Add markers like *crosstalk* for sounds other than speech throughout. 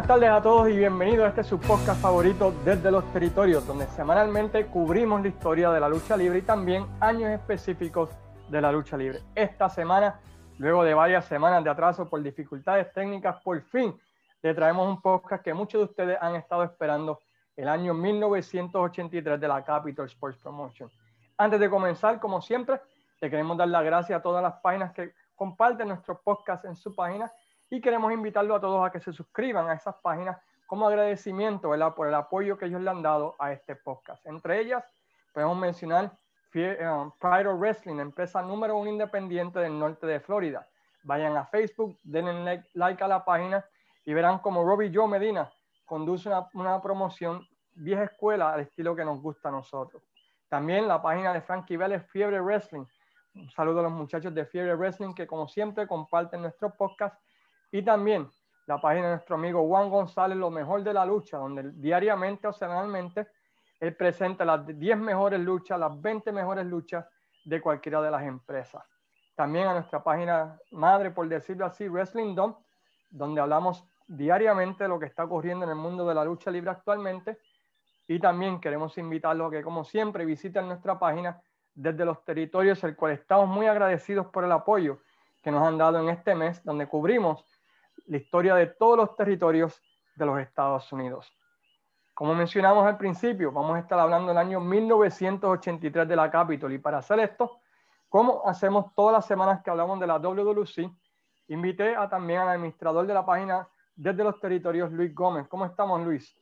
Buenas tardes a todos y bienvenidos a este su podcast favorito desde los territorios, donde semanalmente cubrimos la historia de la lucha libre y también años específicos de la lucha libre. Esta semana, luego de varias semanas de atraso por dificultades técnicas, por fin le traemos un podcast que muchos de ustedes han estado esperando el año 1983 de la Capital Sports Promotion. Antes de comenzar, como siempre, le queremos dar las gracias a todas las páginas que comparten nuestro podcast en su página y queremos invitarlo a todos a que se suscriban a esas páginas como agradecimiento ¿verdad? por el apoyo que ellos le han dado a este podcast. Entre ellas, podemos mencionar eh, Pride of Wrestling, empresa número uno independiente del norte de Florida. Vayan a Facebook, denle like a la página y verán como Robbie Joe Medina conduce una, una promoción vieja escuela al estilo que nos gusta a nosotros. También la página de Frankie Vélez, Fiebre Wrestling. Un saludo a los muchachos de Fiebre Wrestling que como siempre comparten nuestro podcast y también la página de nuestro amigo Juan González, Lo Mejor de la Lucha, donde diariamente o semanalmente él presenta las 10 mejores luchas, las 20 mejores luchas de cualquiera de las empresas. También a nuestra página madre, por decirlo así, Wrestling Dom, donde hablamos diariamente de lo que está ocurriendo en el mundo de la lucha libre actualmente. Y también queremos invitarlos a que, como siempre, visiten nuestra página desde los territorios, el cual estamos muy agradecidos por el apoyo que nos han dado en este mes, donde cubrimos la historia de todos los territorios de los Estados Unidos. Como mencionamos al principio, vamos a estar hablando del año 1983 de la Capitol y para hacer esto, como hacemos todas las semanas que hablamos de la WWC, invité a, también al administrador de la página desde los territorios, Luis Gómez. ¿Cómo estamos, Luis?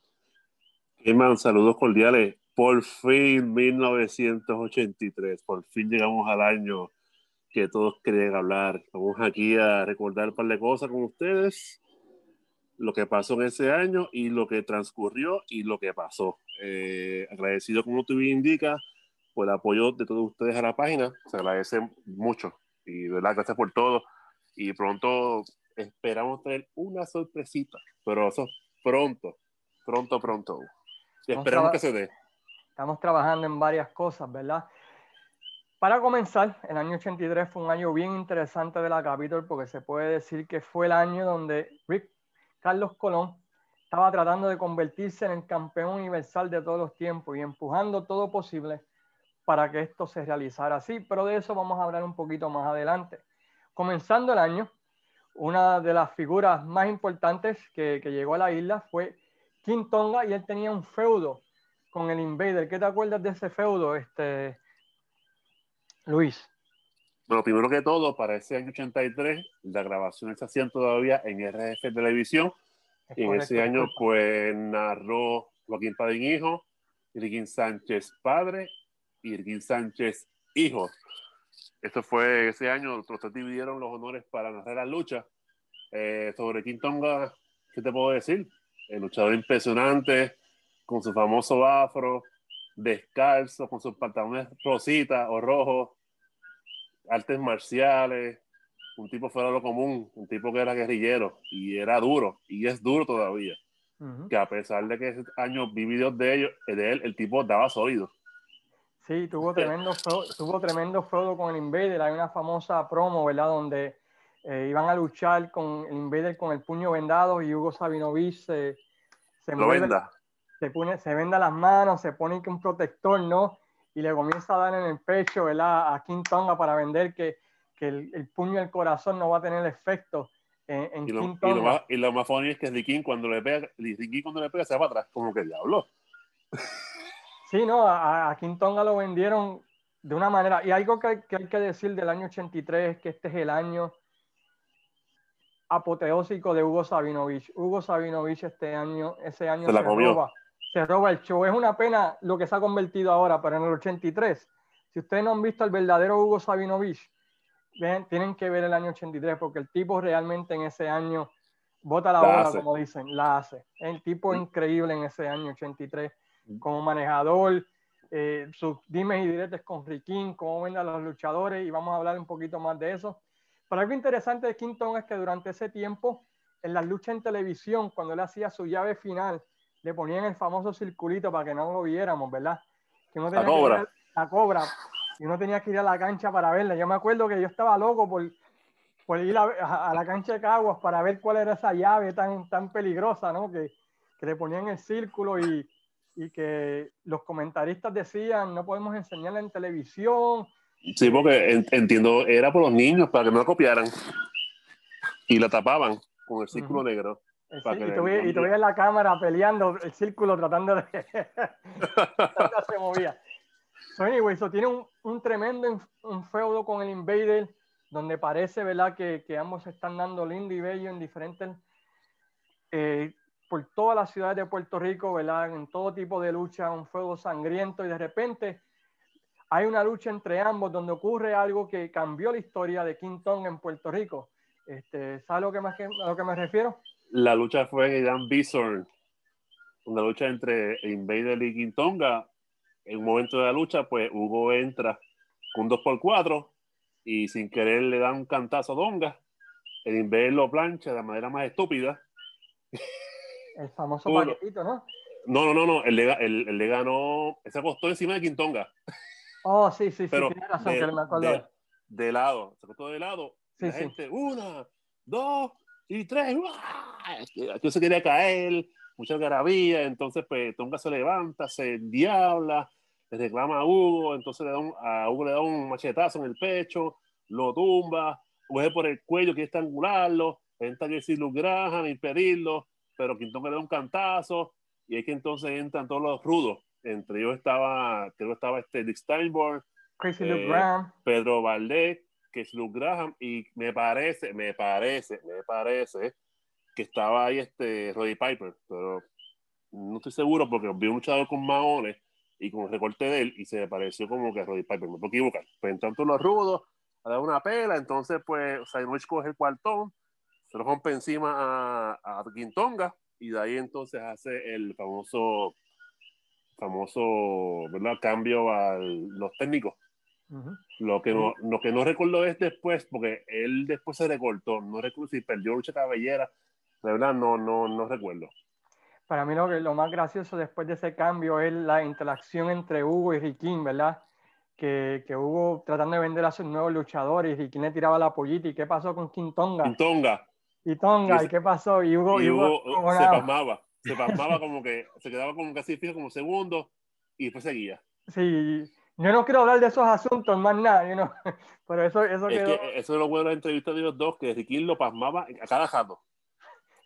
Hermano, saludos cordiales. Por fin, 1983, por fin llegamos al año que todos querían hablar. Vamos aquí a recordar un par de cosas con ustedes, lo que pasó en ese año y lo que transcurrió y lo que pasó. Eh, agradecido, como tú indica, por el apoyo de todos ustedes a la página. Se agradece mucho y de verdad, gracias por todo. Y pronto esperamos tener una sorpresita, pero eso pronto, pronto, pronto. Y esperamos que se dé. Estamos trabajando en varias cosas, ¿verdad? Para comenzar, el año 83 fue un año bien interesante de la Capitol porque se puede decir que fue el año donde Rick Carlos Colón estaba tratando de convertirse en el campeón universal de todos los tiempos y empujando todo posible para que esto se realizara así, pero de eso vamos a hablar un poquito más adelante. Comenzando el año, una de las figuras más importantes que, que llegó a la isla fue King Tonga y él tenía un feudo con el Invader. ¿Qué te acuerdas de ese feudo, este, Luis. Bueno, primero que todo, para ese año 83, la grabación se hacían todavía en RF Televisión. y en ese año, pues, narró Joaquín Padín Hijo, Irguín Sánchez Padre y Irguín Sánchez Hijo. Esto fue ese año, los tres dividieron los honores para narrar la lucha. Eh, sobre Quintonga, ¿qué te puedo decir? El luchador impresionante, con su famoso afro, descalzo, con sus pantalones rositas o rojos, artes marciales, un tipo fuera de lo común, un tipo que era guerrillero y era duro, y es duro todavía. Que a pesar de que ese año vi videos de, ellos, de él, el tipo daba sólido. Sí, tuvo tremendo, tuvo tremendo feudo con el Invader. Hay una famosa promo, ¿verdad? Donde eh, iban a luchar con el Invader con el puño vendado y Hugo Sabinovich se, se, venda. se, pone, se venda las manos, se pone un protector, ¿no? Y le comienza a dar en el pecho ¿verdad? a King Tonga para vender que, que el, el, puño del corazón no va a tener efecto en, en y lo, King Tonga. Y lo, más, y lo más funny es que Ricky cuando le pega, Ricky cuando le pega se va para atrás, como que diablo. Sí, no, a, a King Tonga lo vendieron de una manera. Y algo que, que, hay que decir del año 83 es que este es el año apoteósico de Hugo Sabinovich. Hugo Sabinovich este año, ese año se, la comió. roba se roba el show. Es una pena lo que se ha convertido ahora, pero en el 83, si ustedes no han visto al verdadero Hugo Sabinovich, ven, tienen que ver el año 83, porque el tipo realmente en ese año bota la, la bola, hace. como dicen, la hace. El tipo sí. increíble en ese año 83, como manejador, eh, sus dimes y diretes con Riquín, cómo ven a los luchadores, y vamos a hablar un poquito más de eso. Pero algo interesante de Quinton es que durante ese tiempo, en las luchas en televisión, cuando él hacía su llave final, le ponían el famoso circulito para que no lo viéramos, ¿verdad? Que uno tenía la cobra. Que la cobra. Y uno tenía que ir a la cancha para verla. Yo me acuerdo que yo estaba loco por, por ir a, la cancha de Caguas para ver cuál era esa llave tan, tan peligrosa, ¿no? Que, que le ponían el círculo y, y que los comentaristas decían no podemos enseñarla en televisión. Sí, porque entiendo, era por los niños, para que no la copiaran. Y la tapaban con el círculo negro. Eh, y, tú veías, la cámara peleando el círculo tratando de... *laughs* se movía. So, anyway, eso tiene un, un tremendo un feudo con el Invader, donde parece, ¿verdad?, que, que ambos están dando lindo y bello en diferentes... Eh, por todas las ciudades de Puerto Rico, ¿verdad? En todo tipo de lucha, un fuego sangriento y de repente hay una lucha entre ambos donde ocurre algo que cambió la historia de King Tong en Puerto Rico. Este, ¿Sabes lo que más a lo que me refiero? La lucha fue en Irán Bison, una lucha entre Invader y King Tonga. En un momento de la lucha, pues Hugo entra con un 2x4 y sin querer le da un cantazo a Donga. El Invader lo plancha de la manera más estúpida. El famoso paquetito, ¿no? No, no, no, Él, le, ganó, se acostó encima de Quintonga. Oh, sí, sí, sí, tiene razón, de, que me acuerdo. De, lado, se acostó de lado. Sí, la gente, una, dos y tres. Aquí se quería caer, mucha garabía, entonces pues Tonga se levanta, se diabla, le reclama a Hugo, entonces le da a Hugo le da un machetazo en el pecho, lo tumba, coge por el cuello, quiere estrangularlo, entra a decir Luke Graham, impedirlo, pero Quintón le da un cantazo y es que entonces entran todos los rudos. Entre ellos estaba, creo que estaba este Dick Steinborn, Crazy Luke eh, Graham, Pedro Valdez, que Luke Graham, y me parece, me parece, me parece que estaba ahí este Roddy Piper, pero no estoy seguro porque vi un luchador con maones y con el recorte de él y se me pareció como que Roddy Piper, me puedo equivocar. Pues entran todos los rudos a dar una pela, entonces pues Sainwich coge el cuartón se lo rompe encima a, a Quintonga y de ahí entonces hace el famoso famoso ¿verdad? cambio a los técnicos. Lo que no, lo que no recuerdo es después, porque él después se recortó, no recuerdo si perdió lucha cabellera, de verdad no, no, no recuerdo. Para mí lo, lo más gracioso después de ese cambio es la interacción entre Hugo y Riquín, ¿verdad? Que, que, Hugo tratando de vender a sus nuevos luchadores y Riquín le tiraba la pollita. ¿Y qué pasó con Quintonga? Quintonga. Y Tonga, ¿y qué pasó? Y Hugo, y Hugo, se pasmaba, se pasmaba *laughs* como que, se quedaba como casi fijo como segundo y después seguía. Sí, yo no quiero hablar de esos asuntos más nada, you *laughs* pero eso, eso es Que eso es lo bueno de la entrevista de los dos, que Riquín lo pasmaba a cada jato.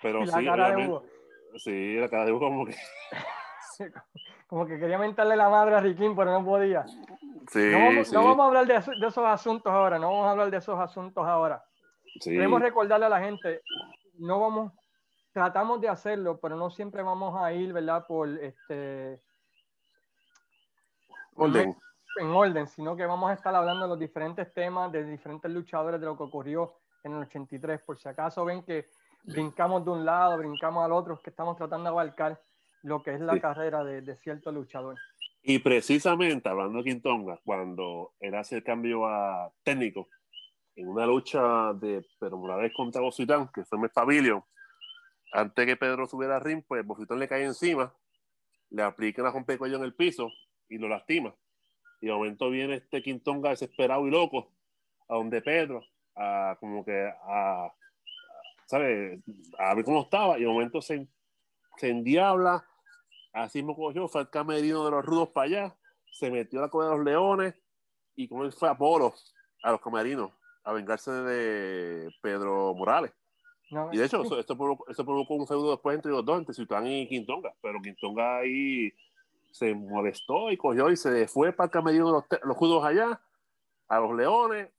Pero la sí, cara de Hugo. Sí, la cara de Hugo como que... *laughs* como que quería mentarle la madre a Riquín, pero no podía. Sí, no, vamos, no vamos a hablar de, de esos asuntos ahora, no vamos a hablar de esos asuntos ahora. Queremos recordarle a la gente, no vamos, tratamos de hacerlo, pero no siempre vamos a ir, ¿verdad? Por este... Orden. En orden, sino que vamos a estar hablando de los diferentes temas, de diferentes luchadores, de lo que ocurrió en el 83. Por si acaso ven que brincamos de un lado, brincamos al otro, que estamos tratando de abarcar lo que es la carrera de, de cierto luchador. Y precisamente hablando de Quintonga, cuando él hace el cambio a técnico, en una lucha de Pedro Morales contra Bofitán, que fue en Pavilion, antes que Pedro subiera al ring, pues Bofitán le cae encima, le aplica una cuello en el piso y lo lastima. Y de momento viene este Quintonga desesperado y loco a donde Pedro, a como que a, ¿sabes? A ver cómo estaba. Y de momento se, se endiabla, así mismo cogió, fue al camerino de los rudos para allá, se metió a la cueva de los leones y como él fue a Polo, a los camerinos a vengarse de Pedro Morales. y de hecho, esto, provocó, un feudo después entre los dos, entre Sultán y Quintonga. Pero Quintonga ahí se molestó y cogió y se fue para camerino de los, los judos allá, a los leones. *laughs*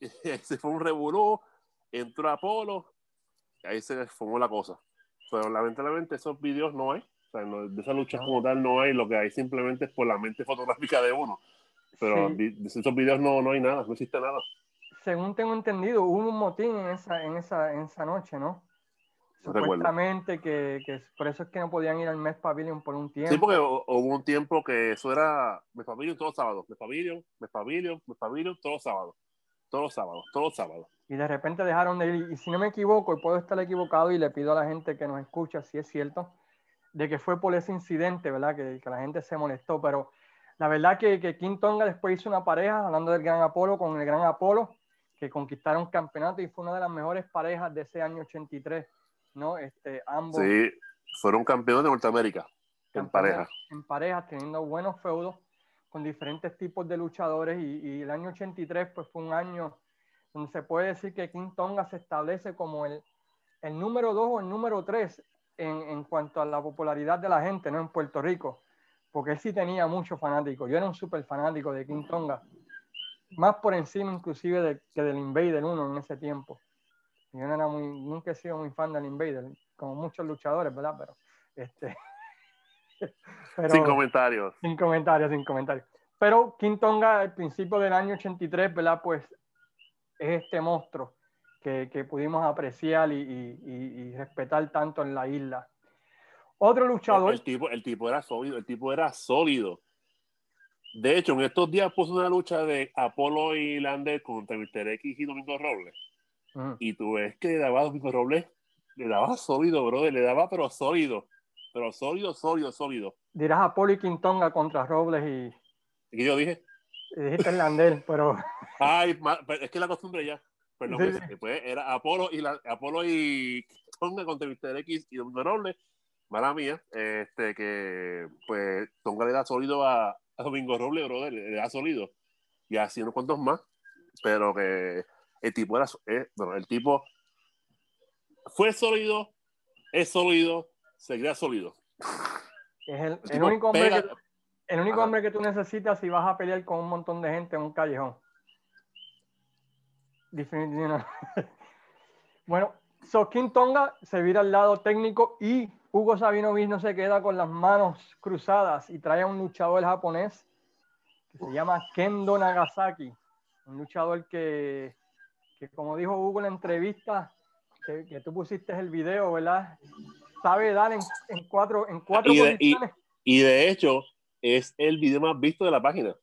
Y se fue un revolú, entró a Polo, y ahí se formó la cosa. Pero lamentablemente esos videos no hay. O sea, de esa lucha como tal no hay, lo que hay simplemente es por la mente fotográfica de uno. Pero de esos videos no, no hay nada, no existe nada según tengo entendido, hubo un motín en esa, en esa, en esa noche, ¿no? Supuestamente que, que, por eso es que no podían ir al Mes Pavilion por un tiempo. Sí, porque hubo un tiempo que eso era Mes Pavilion todos los sábados, Mes Pavilion, Mes Pavilion, Mes Pavilion todos los sábados, todos los sábados, todos los sábados. Y de repente dejaron de ir, y si no me equivoco, y puedo estar equivocado, y le pido a la gente que nos escucha si es cierto, de que fue por ese incidente, ¿verdad? Que, que la gente se molestó, pero la verdad que, que King Tonga después hizo una pareja, hablando del Gran Apolo, con el Gran Apolo, que conquistaron campeonato y fue una de las mejores parejas de ese año 83, ¿no? Este, ambos. Sí, fueron campeones de Norteamérica en pareja. En parejas, teniendo buenos feudos con diferentes tipos de luchadores y, y, el año 83 pues fue un año donde se puede decir que King Tonga se establece como el, el número 2 o el número 3 en, en, cuanto a la popularidad de la gente, ¿no? En Puerto Rico, porque él sí tenía muchos fanáticos. Yo era un súper fanático de King Tonga más por encima inclusive de, que del Invader 1 en ese tiempo. Yo no era muy, nunca he sido muy fan del Invader, como muchos luchadores, ¿verdad? Pero, este, *laughs* pero, sin comentarios. Sin comentarios, sin comentarios. Pero King Tonga, al principio del año 83, ¿verdad? Pues es este monstruo que, que pudimos apreciar y, y, y, respetar tanto en la isla. Otro luchador. El, el, tipo, el tipo era sólido, el tipo era sólido. De hecho, en estos días puso una lucha de Apolo y Lander contra Mr. X y Domingo Robles. Y tú ves que le daba a Domingo Robles, le daba sólido, brother, le daba pero sólido. Pero sólido, sólido, sólido. Dirás Apolo y Quintonga contra Robles y. ¿Qué yo dije? Y dijiste Lander, *laughs* pero. Ay, es que la costumbre ya. Pero sí. pues, después era Apolo y, la, Apolo y Tonga contra Mr. X y Domingo Robles. Mala mía, este, que pues Tonga le da sólido a, a Domingo Robles, brother, le da sólido. Y así unos cuantos más. Pero que el tipo era. Eh, bueno, el tipo fue sólido, es sólido, seguirá sólido. Es el, el, el único, hombre que, el único hombre que tú necesitas si vas a pelear con un montón de gente en un callejón. Definitivamente. *laughs* bueno, so King Tonga se vira al lado técnico y Hugo Sabinovich no se queda con las manos cruzadas y trae a un luchador japonés que se llama Kendo Nagasaki, un luchador que, que como dijo Hugo en la entrevista, que, que, tú pusiste el video, ¿verdad? Sabe dar en, en cuatro, en cuatro y de, posiciones. Y, y, de hecho, es el video más visto de la página.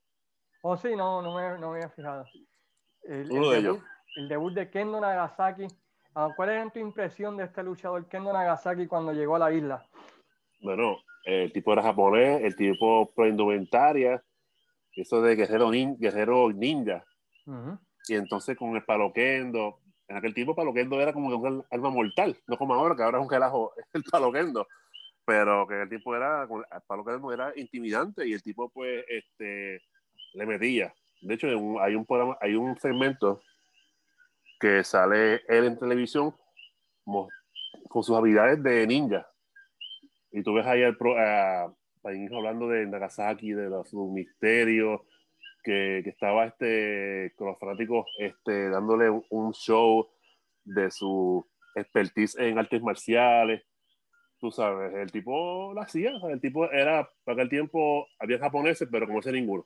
Oh, sí, no, no me, no me había fijado. El, Uno el de debut, ellos. El debut de Kendo Nagasaki Ah, ¿Cuál es tu impresión de este luchador Kendo Nagasaki cuando llegó a la isla? Bueno, el tipo era japonés, el tipo pro indumentaria, eso de guerrero, nin, guerrero ninja. Uh -huh. Y entonces con el paloquendo, en aquel tiempo paloquendo era como un arma mortal, no como ahora, que ahora es un relajo *laughs* el paloquendo. Pero que el tipo era, el paloquendo era intimidante y el tipo pues este, le metía. De hecho, hay un, programa, hay un segmento que sale él en televisión con sus habilidades de ninja. Y tú ves ahí al pro, a, a hablando de Nagasaki, de los, misterios, que, que, estaba este, con los fanáticos este, dándole un, show de su expertise en artes marciales. Tú sabes, el tipo lo hacía, el tipo era, para aquel tiempo había japoneses, pero como ninguno.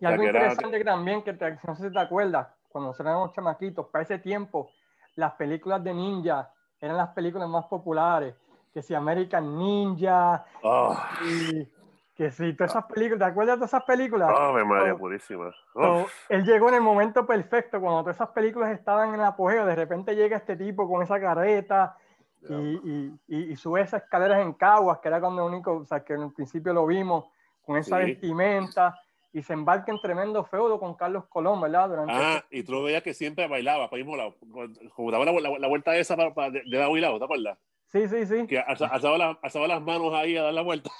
Y algo interesante era, también, que te, no sé si te acuerdas, cuando éramos chamaquitos, para ese tiempo, las películas de ninja eran las películas más populares. Que si American Ninja, oh. y que si todas esas películas, ¿te acuerdas de esas películas? Oh, me María so, purísima. Él llegó en el momento perfecto, cuando todas esas películas estaban en apogeo, de repente llega este tipo con esa careta y, y, y, y, sube esas escaleras en Caguas, que era cuando único, o sea, que en el principio lo vimos, con esa sí. vestimenta y se embarca en tremendo feudo con Carlos Colón, ¿verdad? Durante ah, este... y tú lo veías que siempre bailaba, para mismo lado, como daba la, la, la, vuelta esa para, para de, de lado y lado, ¿te acuerdas? Sí, sí, sí. Que alzaba, la, alzaba las manos ahí a dar la vuelta.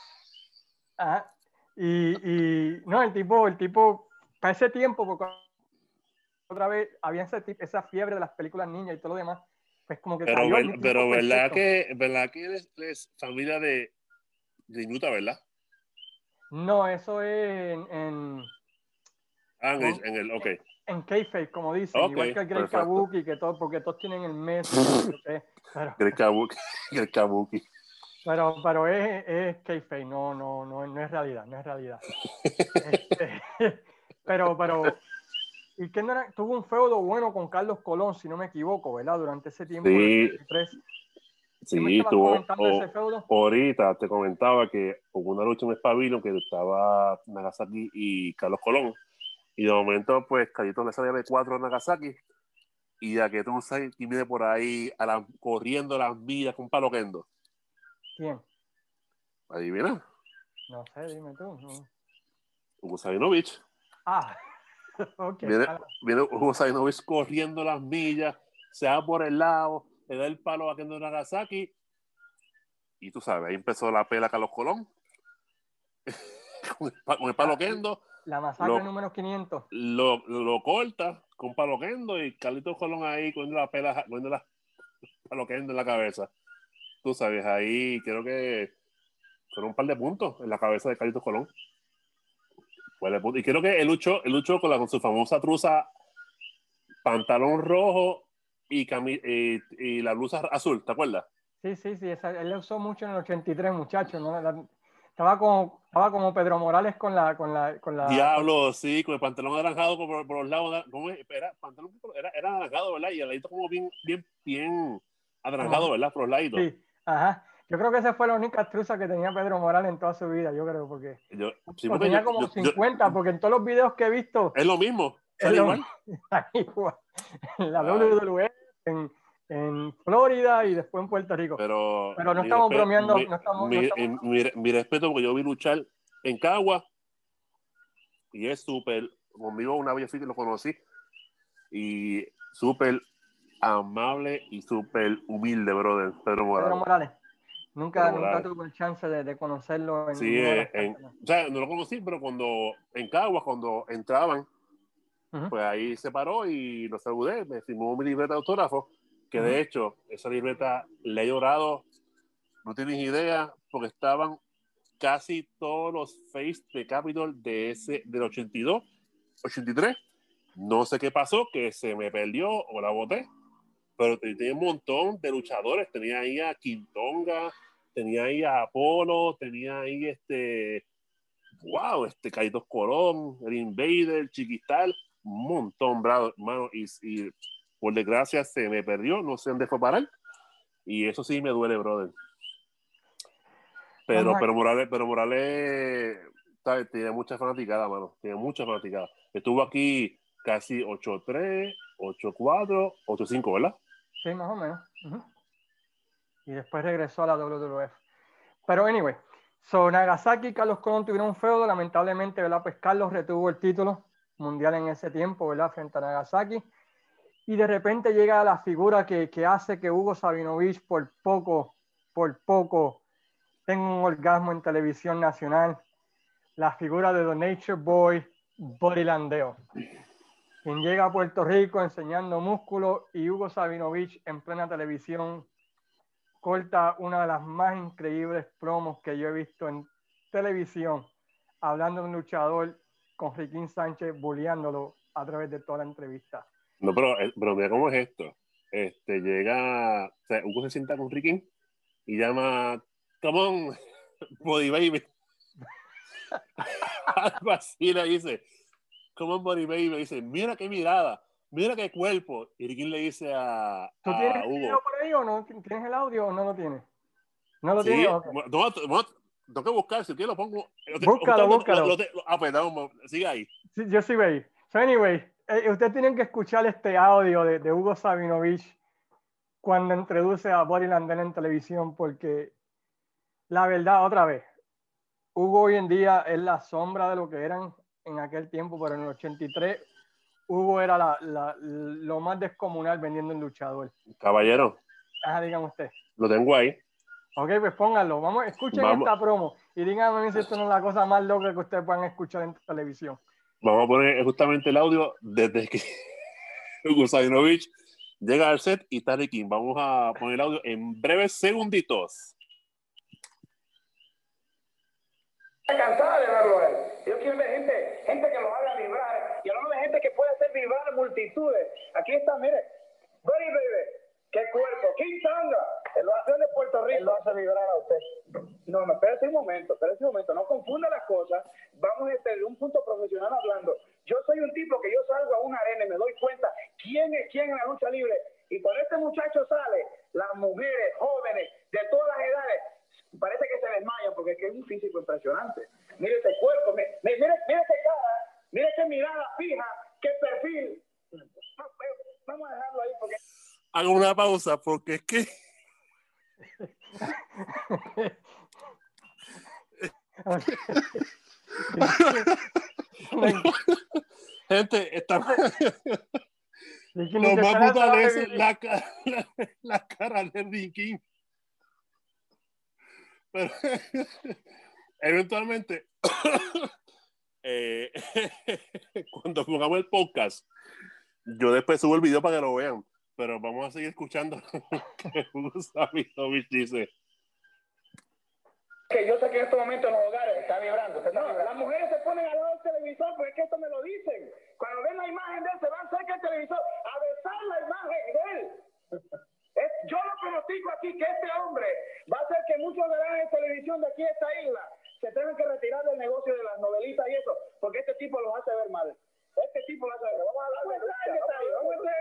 Ajá. Y, y no, el tipo, el tipo, para ese tiempo, porque otra vez había ese, esa fiebre de las películas niñas y todo lo demás, pues como que... Pero, ver, pero verdad, que, verdad que eres, eres familia de, de Inuta, ¿verdad? No, eso es en. en ah, en, el, en el, ok. En Kayfabe, como dicen, okay, igual que el Grey Kabuki, que todo, porque todos tienen el mes. pero, *laughs* Grey Kabuki, *laughs* Grey Kabuki. Pero, pero es, es Kayfabe, no, no, no, no es realidad, no es realidad. este, *laughs* pero, pero. Y no era, tuvo un feudo bueno con Carlos Colón, si no me equivoco, ¿verdad? Durante ese tiempo. Sí. Sí, tuvo. O, ahorita te comentaba que hubo una lucha en Espabilo que estaba Nagasaki y Carlos Colón. Y de momento, pues, Callito le salía de cuatro a Nagasaki. Y ya que tú sabes quién viene por ahí a la, corriendo las millas con palo kendo. ¿Quién? ¿Adivina? No sé, dime tú. No. Hugo Sabinovich. Ah. *laughs* viene, viene Hugo Sabinovich corriendo las millas, se va por el lado, le da el palo a Kendo Nagasaki. Y tú sabes, ahí empezó la pela Carlos Colón. *laughs* con, el, palo Kendo. La masacre número 500. Lo, lo, corta con palo Kendo y Carlitos Colón ahí con la pela, con la palo Kendo en la cabeza. Tú sabes, ahí creo que fueron un par de puntos en la cabeza de Carlitos Colón. Y creo que él luchó, él luchó con, la, con su famosa truza, pantalón rojo y, y, la blusa azul, ¿te acuerdas? Sí, sí, sí, él la usó mucho en el 83, muchachos, estaba como, estaba como Pedro Morales con la, con la, con la... Diablo, sí, con el pantalón anaranjado por, por los lados, ¿cómo Era, pantalón, era, era anaranjado, ¿verdad? Y el ladito como bien, bien, bien anaranjado, ¿verdad? Por los lados. Sí, ajá. Yo creo que esa fue la única truza que tenía Pedro Morales en toda su vida, yo creo, porque, yo, tenía como 50, porque en todos los videos que he visto... Es lo mismo, es igual. *laughs* igual. En la WWE, en, en, Florida y después en Puerto Rico. Pero, Pero no estamos bromeando. Mi, no estamos, mi, respeto, porque yo vi luchar en Cagua y es súper, conmigo una vez que lo conocí y súper amable y súper humilde, brother, Pedro Morales. Pedro Morales. Nunca, nunca tuve el chance de, de conocerlo. En sí, en, o sea, no lo conocí, pero cuando en Caguas, cuando entraban, pues ahí se paró y lo saludé, me firmó mi libreta de autógrafo, que de hecho, esa libreta le he llorado, no tienes idea, porque estaban casi todos los face de Capitol de ese, del 82, 83. No sé qué pasó, que se me perdió o la boté, pero tenía un montón de luchadores. Tenía ahí a Quintonga, tenía ahí a Apolo, tenía ahí este, wow, este Kaitos Colón, el Invader, Chiquistal, un montón, bravo, hermano, y, por desgracia se me perdió, no sé dónde fue parar, y eso sí me duele, brother. Pero, pero Morales, pero Morales tiene mucha fanaticada, mano, tiene mucha fanaticada. Estuvo aquí casi 8-3, 8-4, 8-5, ¿verdad? Sí, más o menos y después regresó a la WWF. Pero anyway, so Nagasaki y Carlos Colón tuvieron un feudo, lamentablemente, ¿verdad? Pues Carlos retuvo el título mundial en ese tiempo, ¿verdad? Frente a Nagasaki. Y de repente llega la figura que, hace que Hugo Sabinovich por poco, por poco, tenga un orgasmo en televisión nacional. La figura de The Nature Boy, Buddy Landeo, quien llega a Puerto Rico enseñando músculo y Hugo Sabinovich en plena televisión corta una de las más increíbles promos que yo he visto en televisión, hablando de un luchador con Riquín Sánchez, bulleándolo a través de toda la entrevista. No, pero, eh, mira cómo es esto. Este, llega, Hugo se sienta con Riquín y llama, come on, *laughs* body baby. *laughs* Algo así le dice, come on, body baby. Dice, mira qué mirada mira qué cuerpo. Y Riquín le dice a, ¿Tú tienes el Hugo. por ahí o no? ¿Tienes el audio o no lo tienes? ¿No lo tienes? tengo que buscar, si quieres lo pongo. Búscalo, búscalo. ah, pues sigue ahí. Sí, yo sí veis. So, anyway, eh, ustedes tienen que escuchar este audio de, de Hugo Sabinovich cuando introduce a Body Landel en televisión, porque la verdad, otra vez, Hugo hoy en día es la sombra de lo que eran en aquel tiempo, pero en el 83 Hugo era la, la, lo más descomunal vendiendo un luchador. Caballero. Ajá, dígame usted. Lo tengo ahí. Ok, pues pónganlo. Vamos, escuchen esta promo y díganme si esto no es la cosa más loca que ustedes puedan escuchar en televisión. Vamos a poner justamente el audio desde que *laughs* Hugo Sabinovich llega al set y está King. Vamos a poner el audio en breves segunditos. cansada de verlo él. Yo quiero ver gente, gente que lo haga vibrar y hablando de gente que puede hacer vibrar multitudes. Aquí está, mire, Buddy Baby, qué cuerpo, King Tanga, lo hace de Puerto Rico. Él lo hace vibrar a usted. No, no, espérese un momento, espérese un momento, no confunda las cosas. Vamos desde este, un punto profesional hablando. Yo soy un tipo que yo salgo a una arena y me doy cuenta quién es quién en la lucha libre. Y cuando este muchacho sale, las mujeres, jóvenes, de todas las edades, parece que se desmayan porque es que es un físico impresionante. Mire ese cuerpo, mire, mire, mire ese cara, mire qué mirada fija, qué perfil. Vamos a dejarlo ahí porque... Hago una pausa porque es que... Gente, está... Lo más brutal es la, cara, la, cara de Ricky. Pero *laughs* eventualmente, eh, *laughs* cuando jugamos el podcast, yo después subo el video para que lo vean, pero vamos a seguir escuchando *laughs* que Hugo Sabinovich dice que yo sé que en estos momentos en los hogares está vibrando. Las mujeres se ponen al lado del televisor, porque es que esto me lo dicen. Cuando ven la imagen de él, se van cerca del televisor a besar la imagen de él. yo lo pronostico aquí que este hombre va a hacer que muchos verán en televisión de aquí a esta isla se tengan que retirar del negocio de las novelitas y eso, porque este tipo los hace ver mal. Este tipo los hace ver Vamos a la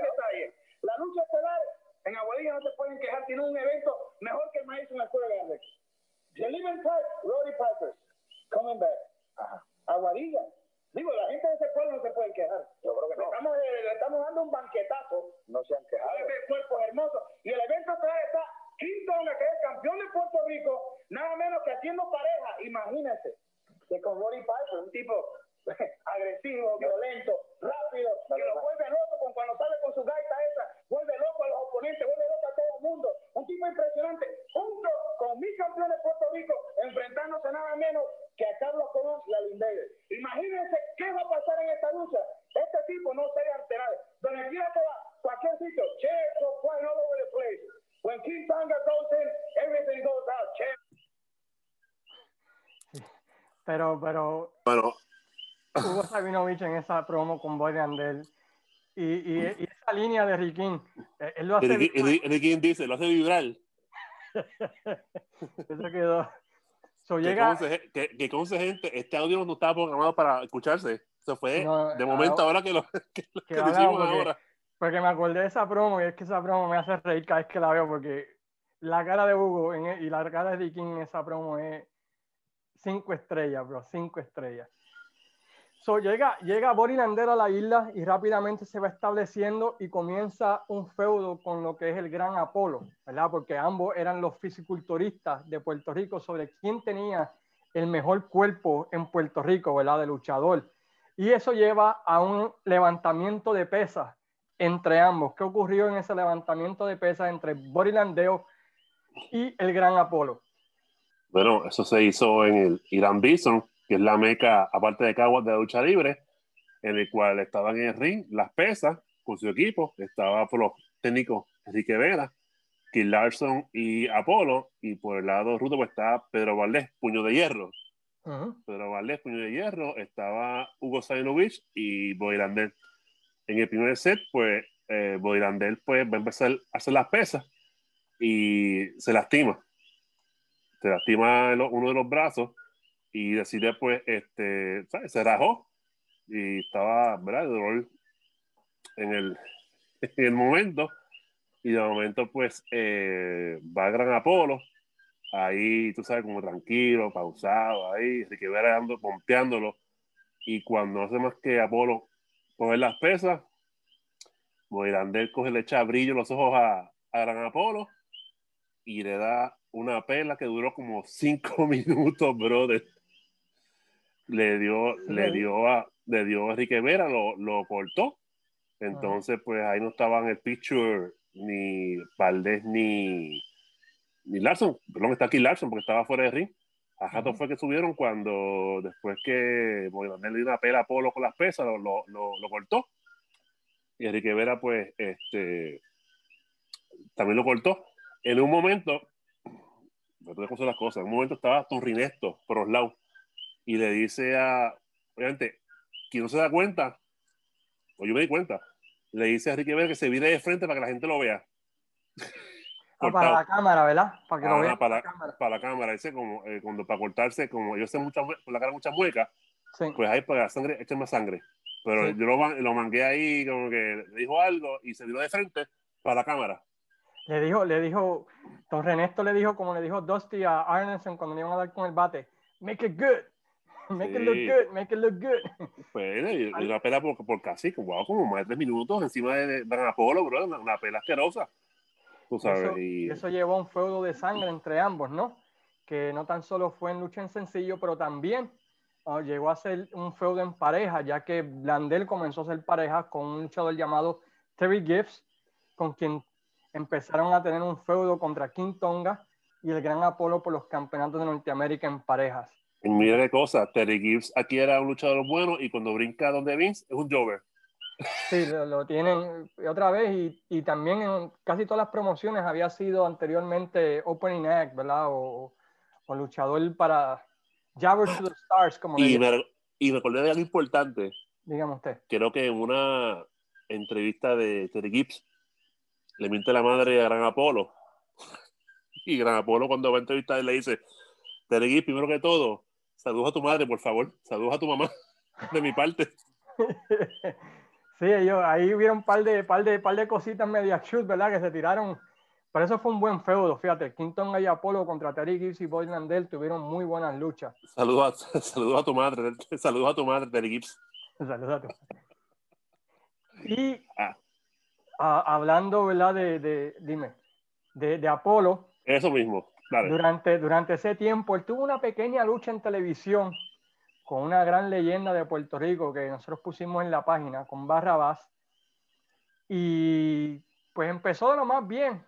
detalle, La lucha estelar en Aguadilla no se pueden quejar, tiene un evento mejor que el maíz en la escuela de. The Living Park, Roddy Piper, coming back. Aguadilla. Digo, la gente de ese pueblo no se puede quejar. Yo creo que no. Estamos, eh, le estamos dando un banquetazo. No se han quejado. El cuerpo hermoso. Y el evento está Kim Tonga, que es campeón de Puerto Rico, nada menos que haciendo pareja. Imagínense. Que con Roddy Piper, un tipo *laughs* agresivo, violento, rápido, que lo vuelve loco con cuando sale con su gaita esa, vuelve loco a los oponentes, vuelve loco a todo el mundo. Un tipo impresionante, junto con mi campeón de Puerto Rico, enfrentándose nada menos que a Carlos Colón y a Lindbergh. Imagínense qué va a pasar en esta lucha. Este tipo no sería alterado. Donde quiera que va, cualquier sitio, chairs go flying all over the place. When King Tonga goes in, everything goes out. Chairs. Pero, pero. Bueno, Hugo Sabinovich en esa promo con Boy Andel. Y, y, y, esa línea de Riquín, eh, él lo hace. Riquín dice, lo hace vibrar. *laughs* Eso quedó. So, llega... que, que conce gente, este audio no estaba programado para escucharse. Eso fue de momento ahora, *laughs* que lo, que, que lo decimos porque, ahora. Porque me acordé de esa promo y es que esa promo me hace reír cada vez que la veo porque la cara de Hugo en, e, y la cara de Riquín en esa promo es cinco estrellas, bro, cinco estrellas. So, llega, llega Boris a la isla y rápidamente se va estableciendo y comienza un feudo con lo que es el gran Apolo, ¿verdad? Porque ambos eran los fisiculturistas de Puerto Rico sobre quién tenía el mejor cuerpo en Puerto Rico, ¿verdad? De luchador. Y eso lleva a un levantamiento de pesas entre ambos. ¿Qué ocurrió en ese levantamiento de pesas entre Boris Landeo y el gran Apolo? Bueno, eso se hizo en el Irán Bison que es la meca, aparte de Caguas, de lucha libre, en el cual estaban en el ring las pesas con su equipo. Estaba por los técnicos Enrique Vera, Kill Larson y Apolo. Y por el lado ruto pues estaba Pedro Valdés, puño de hierro. Pedro Valdés, puño de hierro. Estaba Hugo Zainovich y Boirandel. En el primer set, pues eh, Boirandel pues, va a empezar a hacer las pesas y se lastima. Se lastima uno de los brazos y decide pues, este, ¿sabes? Se rajó y estaba, ¿verdad? De dolor en el, *laughs* en el momento. Y de momento, pues, eh, va a Gran Apolo, ahí, tú sabes, como tranquilo, pausado, ahí, que dando, pompeándolo. Y cuando hace más que Apolo coger las pesas, Moirandel coge, le echa brillo los ojos a, a Gran Apolo y le da una pela que duró como cinco *laughs* minutos, brother le dio, le dio a, le dio a Enrique Vera, lo, lo cortó. Entonces, pues ahí no estaban el picture ni Valdés ni, ni Larson. Perdón, está aquí Larson porque estaba fuera de ring. A Jato fue que subieron cuando después que Moisés le dio una pela a Polo con las pesas, lo, lo, lo, cortó. Y Enrique Vera, pues, este, también lo cortó. En un momento, no te las cosas, en un momento estaba los lados y le dice a, obviamente, quien no se da cuenta, o yo me di cuenta, le dice a Ricky Vera que se vire de frente para que la gente lo vea. Ah, para la cámara, ¿verdad? Para que lo vea. Para, la cámara. para la cámara. Dice como, eh, cuando para cortarse, como yo sé mucha, con la cara muchas muecas, pues ahí para la sangre, echen más sangre. Pero yo lo, lo mangué ahí, como que le dijo algo y se viró de frente para la cámara. Le dijo, le dijo, don Renesto le dijo, como le dijo Dusty a Arneson cuando le iban a dar con el bate, make it good. *laughs* Make it look good, make it look good. *laughs* Pues, y una pela por, por casi wow, como más de tres minutos encima de Dan Apolo, bro, una, una pela asquerosa. Tú sabes. Eso, y... eso llevó a un feudo de sangre entre ambos, ¿no? Que no tan solo fue en lucha en sencillo, pero también llegó a ser un feudo en pareja, ya que Blandel comenzó a ser pareja con un luchador llamado Terry Gibbs, con quien empezaron a tener un feudo contra King Tonga y el Gran Apolo por los campeonatos de Norteamérica en parejas. Y mira qué cosa, Terry Gibbs aquí era un luchador bueno y cuando brinca donde Vince es un Jover. Sí, lo, tienen otra vez y, y, también en casi todas las promociones había sido anteriormente Opening Act, ¿verdad? O, o luchador para Jabber to the Stars, como y, me, y recordé de algo importante. Dígame usted. Creo que en una entrevista de Terry Gibbs le miente la madre a Gran Apolo. *laughs* Y Gran Apolo cuando va a entrevistar le dice, Terry Gibbs, primero que todo, saludos a tu madre, por favor. Saludos a tu mamá, *laughs* de mi parte. *laughs* sí, ellos, ahí hubieron un par de, par de, par de cositas media shoot, ¿verdad? Que se tiraron por eso fue un buen feudo, fíjate. Quinton y Apolo contra Terry Gibbs y Boy Landell tuvieron muy buenas luchas. Saludos a, *laughs* saludo a tu madre, saludos a tu madre, Terry Gibbs. Saludos a tu madre. *laughs* Y ah. hablando, ¿verdad? De, de dime, de, de, Apolo. Eso mismo. Durante, durante ese tiempo, él tuvo una pequeña lucha en televisión con una gran leyenda de Puerto Rico que nosotros pusimos en la página, con Barrabás. Y pues empezó de lo más bien,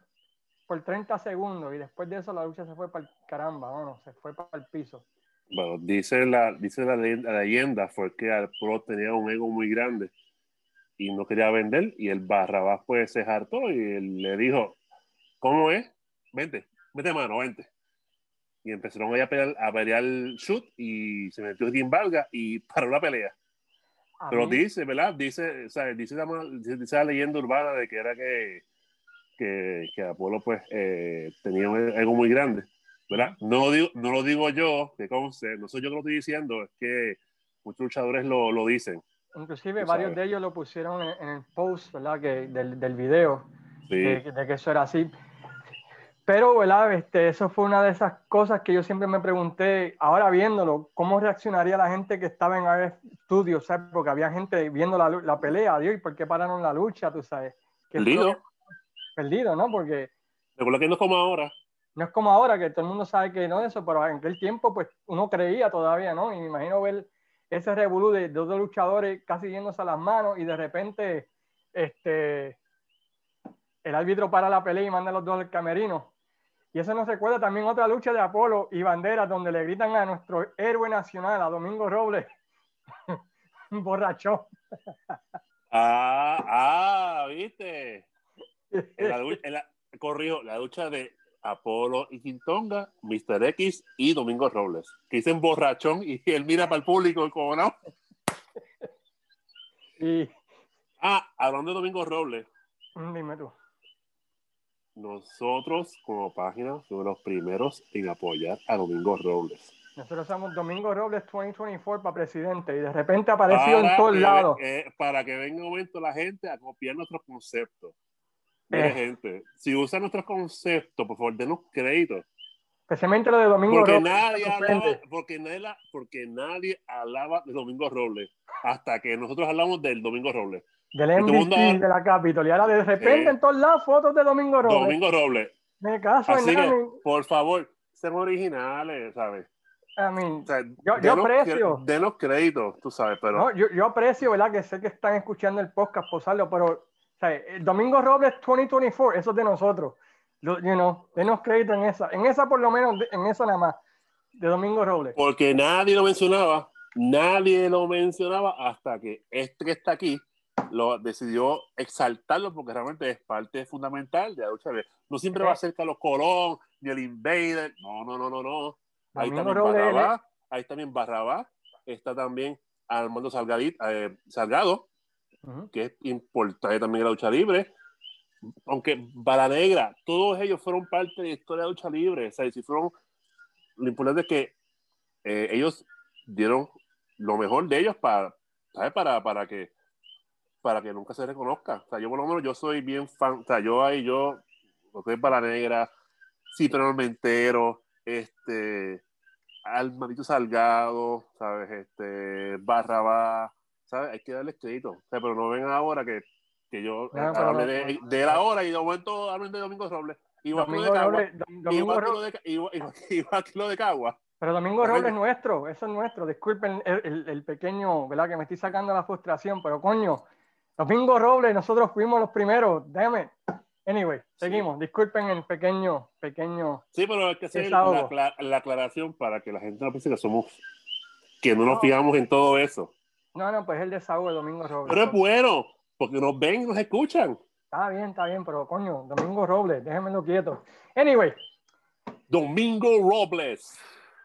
por 30 segundos y después de eso la lucha se fue para el caramba, bueno, se fue para el piso. Bueno, dice la, dice la, leyenda fue que Pro tenía un ego muy grande y no quería vender y el Barrabás pues se hartó y él le dijo, ¿cómo es? Vente, vete mano, vente. Y empezaron a pelear, a pelear el shoot y se metió en Valga y *laughs* paró la pelea. Pero dice, ¿verdad? Dice, o sea, dice, dice la leyenda urbana de que era que que, que Apolo pues eh, tenía algo muy grande, ¿verdad? No lo digo, no lo digo yo, que conste, no soy yo que lo estoy diciendo, es que muchos luchadores lo, lo dicen. Inclusive varios de ellos lo pusieron en, el post, ¿verdad? Que, del, del video, de, que eso era así. Pero, ¿verdad? Este, eso fue una de esas cosas que yo siempre me pregunté, ahora viéndolo, ¿cómo reaccionaría la gente que estaba en AF Studios? ¿sabes? Porque había gente viendo la, la pelea, Dios, ¿y por qué pararon la lucha? Tú sabes. Que perdido, ¿no? Porque... Recuerda que no es como ahora. No es como ahora, que todo el mundo sabe que no es eso, pero en aquel tiempo, pues, uno creía todavía, ¿no? Y me imagino ver ese revolú de dos luchadores casi yéndose a las manos y de repente, este, el árbitro para la pelea y manda a los dos al camerino. Y eso nos recuerda también otra lucha de Apolo y Banderas, donde le gritan a nuestro héroe nacional, a Domingo Robles, *laughs* borrachón. ah, ah, viste. En la, corrió la lucha de Apolo y Quintonga, Mr. X y Domingo Robles, que dicen borrachón y él mira para el público como no. *laughs* Ah, hablando de Domingo Robles. Mm, dime tú. Nosotros, como página, somos los primeros en apoyar a Domingo Robles. Nosotros somos Domingo Robles 2024 para presidente y de repente apareció en todos lados. Eh, para que venga un momento la gente a copiar nuestros conceptos. Eh. gente, si usa nuestros conceptos, por favor, denos crédito. Especialmente lo de Domingo porque Robles. Nadie alaba, porque, nadie, porque nadie hablaba de Domingo Robles hasta que nosotros hablamos del Domingo Robles. Del MVP de la Capitol. Y ahora de repente eh. en todos lados fotos de Domingo Robles. Domingo Robles. Me caso Así que, por favor, sean originales, ¿sabes? I mean, yo, yo, aprecio. Denos crédito, tú sabes, pero. No, yo, yo, aprecio, ¿verdad? Que sé que están escuchando el podcast, posarlo, pero el Domingo Robles 2024, eso es de nosotros. you know, denos crédito en esa. En esa, por lo menos, en esa nada más. De Domingo Robles. Porque nadie lo mencionaba. Nadie lo mencionaba hasta que este que está aquí lo decidió exaltarlo porque realmente es parte fundamental de la lucha No siempre va a ser Carlos Colón ni el Invader. No, no, no, no, no. Ahí también Barrabás. Ahí también Barrabás. Está también Armando eh, Salgado que es importante también la lucha libre. Aunque Bala Negra, todos ellos fueron parte de la historia de la lucha libre. O sea, si fueron, lo importante es que eh, ellos dieron lo mejor de ellos para, ¿sabes? Para, para que para que nunca se reconozca. O sea, yo por lo menos yo soy bien fan, o sea, yo ahí yo, lo que es Bala Negra, Citron Mentero, este, Almadito Salgado, ¿sabes? Este, Barrabá, ¿sabes? Hay que darle crédito. O sea, pero no vengan ahora que, que yo no, hable de, de, la hora y de momento hablen de Domingo Robles. Igual que lo de Cagua. Igual que lo de, *laughs* igual, igual que lo de Cagua. Pero Domingo Robles es nuestro, eso es nuestro. Disculpen el, el, pequeño, ¿verdad? Que me estoy sacando la frustración, pero coño, Domingo Robles, nosotros fuimos los primeros, déjame. Anyway, seguimos. Disculpen el pequeño, pequeño. Sí, pero hay que hacer la, la, aclaración para que la gente no piense que somos, que no nos fijamos en todo eso. No, no, pues es el desahogo de Domingo Robles. Pero es bueno, porque nos ven y nos escuchan. Está bien, está bien, pero coño, Domingo Robles, déjenmelo quieto. Anyway. Domingo Robles.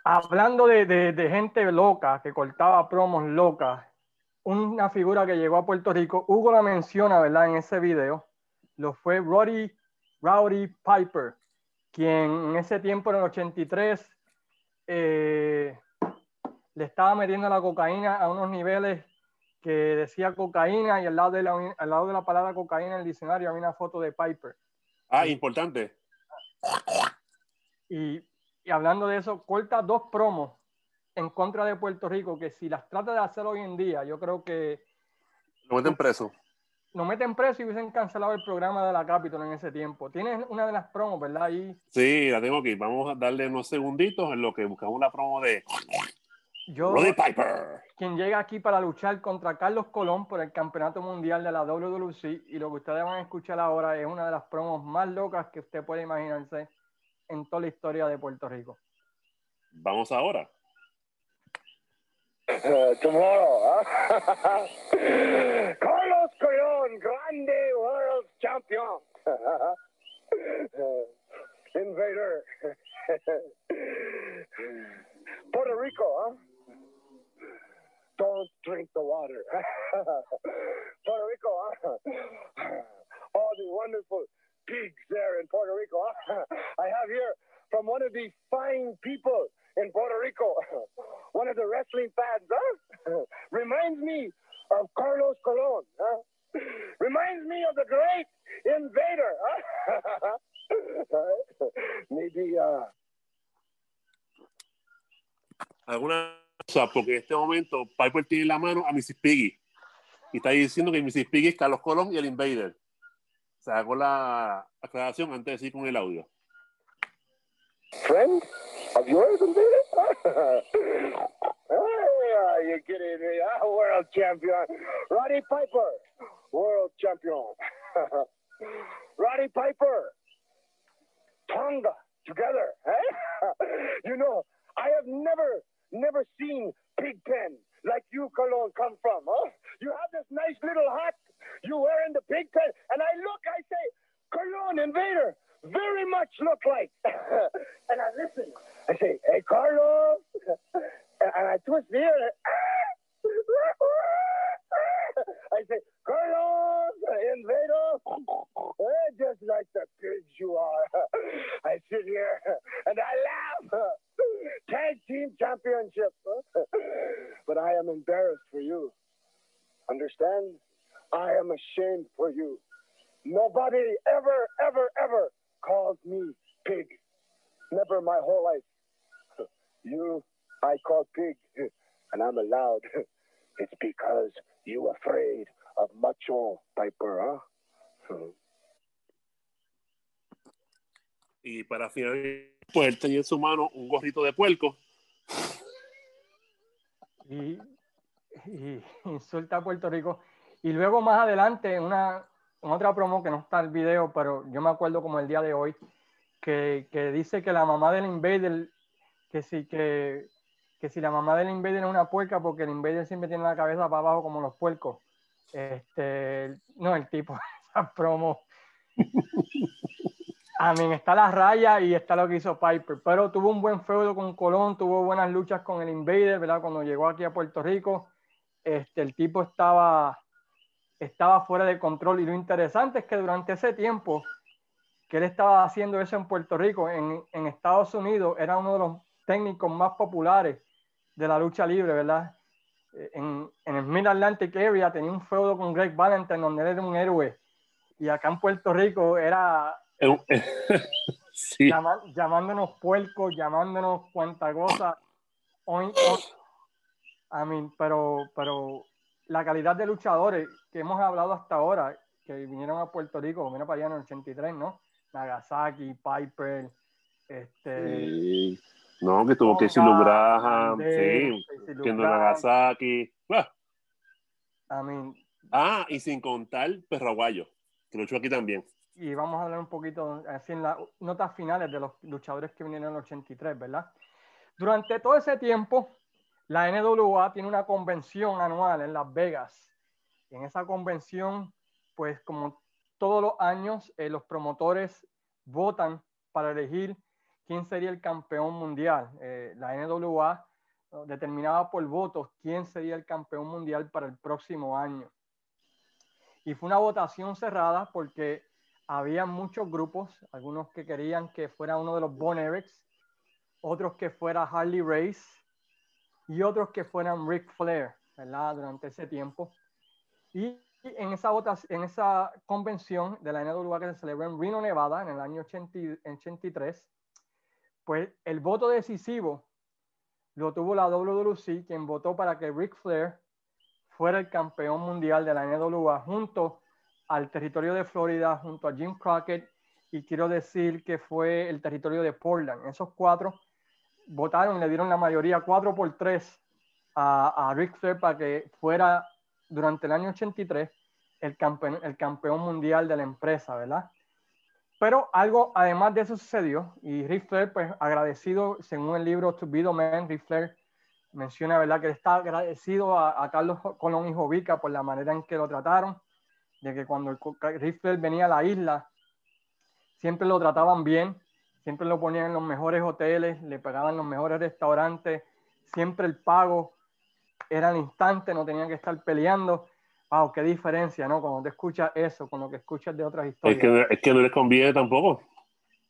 Hablando de, de, gente loca que cortaba promos locas, una figura que llegó a Puerto Rico, Hugo la menciona, ¿verdad? En ese video, lo fue Roddy Rowdy Piper, quien en ese tiempo, en el 83, eh, le estaba metiendo la cocaína a unos niveles que decía cocaína y al lado de la, al lado de la palabra cocaína en el diccionario había una foto de Piper. Ah, importante. Y, y hablando de eso, corta dos promos en contra de Puerto Rico que si las trata de hacer hoy en día, yo creo que... Lo meten preso. Lo meten preso y hubiesen cancelado el programa de la Capitol en ese tiempo. Tienes una de las promos, ¿verdad? Ahí. Sí, la tengo aquí. Vamos a darle unos segunditos en lo que buscamos la promo de Roddy Piper. Quien llega aquí para luchar contra Carlos Colón por el Campeonato Mundial de la WWC. Y lo que ustedes van a escuchar ahora es una de las promos más locas que usted puede imaginarse en toda la historia de Puerto Rico. Vamos ahora. Uh, tomorrow, huh? *laughs* Carlos Colon, grande world champion. *laughs* Invader. *laughs* Puerto Rico, huh? Don't drink the water. Puerto Rico, huh? All the wonderful pigs there in Puerto Rico. Huh? I have here from one of these fine people in Puerto Rico. *laughs* One of the wrestling fans, huh? *laughs* Reminds me of Carlos Colon, huh? *laughs* Reminds me of the great invader, huh? Maybe, uh... Alguna cosa, porque en este momento Piper tiene la mano a Mrs. Piggy y está diciendo que Mrs. Piggy es Carlos Colón y el Invader. Se hago la aclaración antes de decir con el audio. Friend? of yours, Invader? hey, you kidding me? Ah, world champion. Roddy Piper, world champion. *laughs* Roddy Piper, Tonga, together. Eh? *laughs* you know, I have never, never seen Pigpen like you, Cologne, come from. Huh? You have Finalizar, pues él tenía en su mano un gorrito de puerco. Y, y, insulta a Puerto Rico. Y luego más adelante, una, otra promo que no está el video, pero yo me acuerdo como el día de hoy, que, que dice que la mamá del Invader que si, que, que si la mamá del Invader es una puerca, porque el Invader siempre tiene la cabeza para abajo como los puercos. Este, no, el tipo, *laughs* esa promo. A mí está la raya y está lo que hizo Piper, pero tuvo un buen feudo con Colón, tuvo buenas luchas con el Invader, ¿verdad? Cuando llegó aquí a Puerto Rico, este, el tipo estaba, estaba fuera de control y lo interesante es que durante ese tiempo que él estaba haciendo eso en Puerto Rico, en, en Estados Unidos, era uno de los técnicos más populares de la lucha libre, ¿verdad? En, en el Mid Atlantic Area tenía un feudo con Greg Valentine donde él era un héroe. Y acá en Puerto Rico era *laughs* sí. llamándonos puercos, llamándonos cuanta cosa. I mean, pero, pero la calidad de luchadores que hemos hablado hasta ahora, que vinieron a Puerto Rico, vinieron para allá en el 83, ¿no? Nagasaki, Piper, este, No, que tuvo que decir Graham, sí, Kendo Nagasaki. Ah. ah, y sin contar Perraguayo, que lo hecho aquí también. Y vamos a hablar un poquito, así en las notas finales de los luchadores que vinieron en el 83, ¿verdad? Durante todo ese tiempo, la NWA tiene una convención anual en Las Vegas. Y en esa convención, pues como todos los años, eh, los promotores votan para elegir quién sería el campeón mundial. Eh, la NWA determinaba por votos quién sería el campeón mundial para el próximo año. Y fue una votación cerrada porque había muchos grupos, algunos que querían que fuera uno de los Bon otros que fuera Harley Race y otros que fueran Ric Flair. Durante ese tiempo. Y en esa, en esa convención de la NWA que se celebró en Reno, Nevada, en el año 83, pues el voto decisivo lo tuvo la WWC, quien votó para que Ric Flair fuera el campeón mundial de la NWA junto al territorio de Florida, junto a Jim Crockett, y quiero decir que fue el territorio de Portland. Esos cuatro votaron, le dieron la mayoría, cuatro por tres, a, a Ric Flair para que fuera durante el año 83 el campeón, el campeón mundial de la empresa, ¿verdad? Pero algo, además de eso sucedió, y Ric Flair, pues agradecido, según el libro To Be the Man, Ric Flair menciona, ¿verdad?, que está agradecido a, Carlos Colón y Jovica por la manera en que lo trataron, de que cuando Ric Flair venía a la isla, siempre lo trataban bien, siempre lo ponían en los mejores hoteles, le pagaban los mejores restaurantes, siempre el pago era al instante, no tenían que estar peleando wow, qué diferencia, ¿no? Cuando te escuchas eso con lo que escuchas de otras historias. Es que, es que no les conviene tampoco.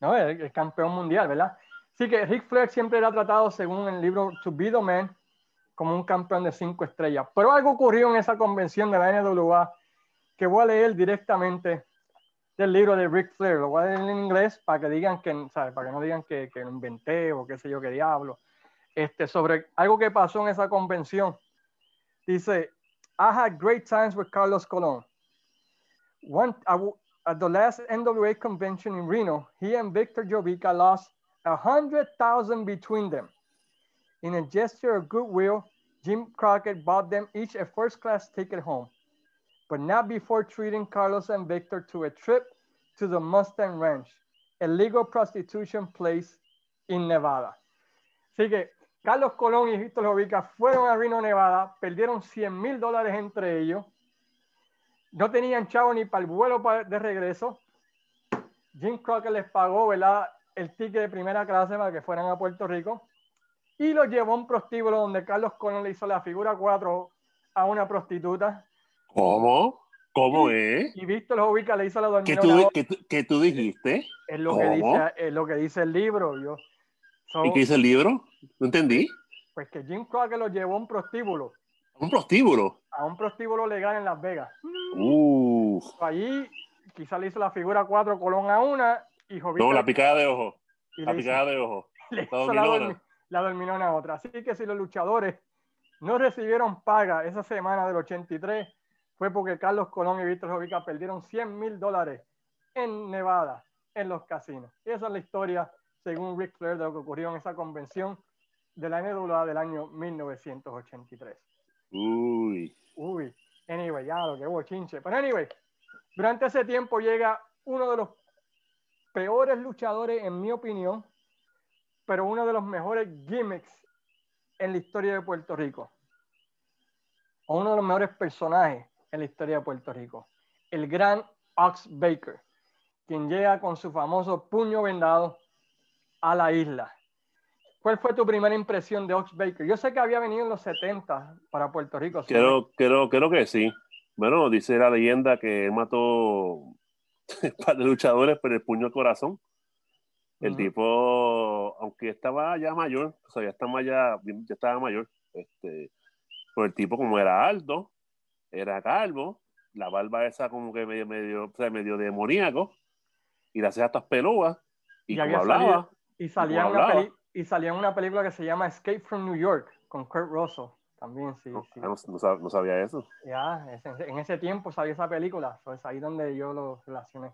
No, es, campeón mundial, ¿verdad? Sí que Rick Flair siempre era tratado, según el libro To Be the Man, como un campeón de cinco estrellas. Pero algo ocurrió en esa convención de la NWA que voy a leer directamente del libro de Rick Flair. Lo voy a leer en inglés para que digan que, ¿sabes? Para que no digan que, que lo inventé o qué sé yo qué diablo. Este, sobre algo que pasó en esa convención. Dice, I had great times with Carlos Colon. One, at the last NWA convention in Reno, he and Victor Jovica lost a hundred thousand between them. In a gesture of goodwill, Jim Crockett bought them each a first-class ticket home, but not before treating Carlos and Victor to a trip to the Mustang Ranch, a legal prostitution place in Nevada. Así que Carlos Colón y Víctor Jovica fueron a Reno, Nevada, perdieron 100 mil dólares entre ellos, no tenían chavo ni para el vuelo de regreso. Jim Crockett les pagó ¿verdad? el ticket de primera clase para que fueran a Puerto Rico y los llevó a un prostíbulo donde Carlos Colón le hizo la figura 4 a una prostituta. ¿Cómo? ¿Cómo es? Y Víctor Jovica le hizo la dormida. ¿Qué tú, ¿qué, tú, dijiste? Es lo, que dice, es lo que dice el libro. Yo, ¿Y qué dice el libro? No entendí. Pues que Jim Crockett lo llevó a un prostíbulo. ¿A un prostíbulo? A un prostíbulo legal en Las Vegas. Uh. Allí quizá le hizo la figura 4 Colón a una y No, la picada de ojo. La picada de ojo. *laughs* Le la, dorminona. a otra. Así que si los luchadores no recibieron paga esa semana del 83, fue porque Carlos Colón y Víctor Jovica perdieron 100 mil dólares en Nevada, en los casinos. Y esa es la historia según Rick Flair, de lo que ocurrió en esa convención de la NWA del año 1983. Uy. Uy. Anyway, ya lo que hubo chinche. Pero anyway, durante ese tiempo llega uno de los peores luchadores, en mi opinión, pero uno de los mejores gimmicks en la historia de Puerto Rico. O uno de los mejores personajes en la historia de Puerto Rico. El gran Ox Baker, quien llega con su famoso puño vendado a la isla. ¿Cuál fue tu primera impresión de Ox Baker? Yo sé que había venido en los 70 para Puerto Rico. Creo, creo, creo que sí. Bueno, dice la leyenda que mató *laughs* para luchadores por el puño al corazón. El tipo, aunque estaba ya mayor, o sea, ya estaba, ya, ya estaba mayor, este, pues el tipo como era alto, era calvo, la barba esa como que medio, medio, o sea, medio demoníaco, y las cejas estas peludas, y, como hablaba, y salía, una y salía en una película que se llama Escape from New York con Kurt Russell. También, sí. No, sí. no, sabía eso. Ya, en ese tiempo salió esa película. Es ahí donde yo lo relacioné.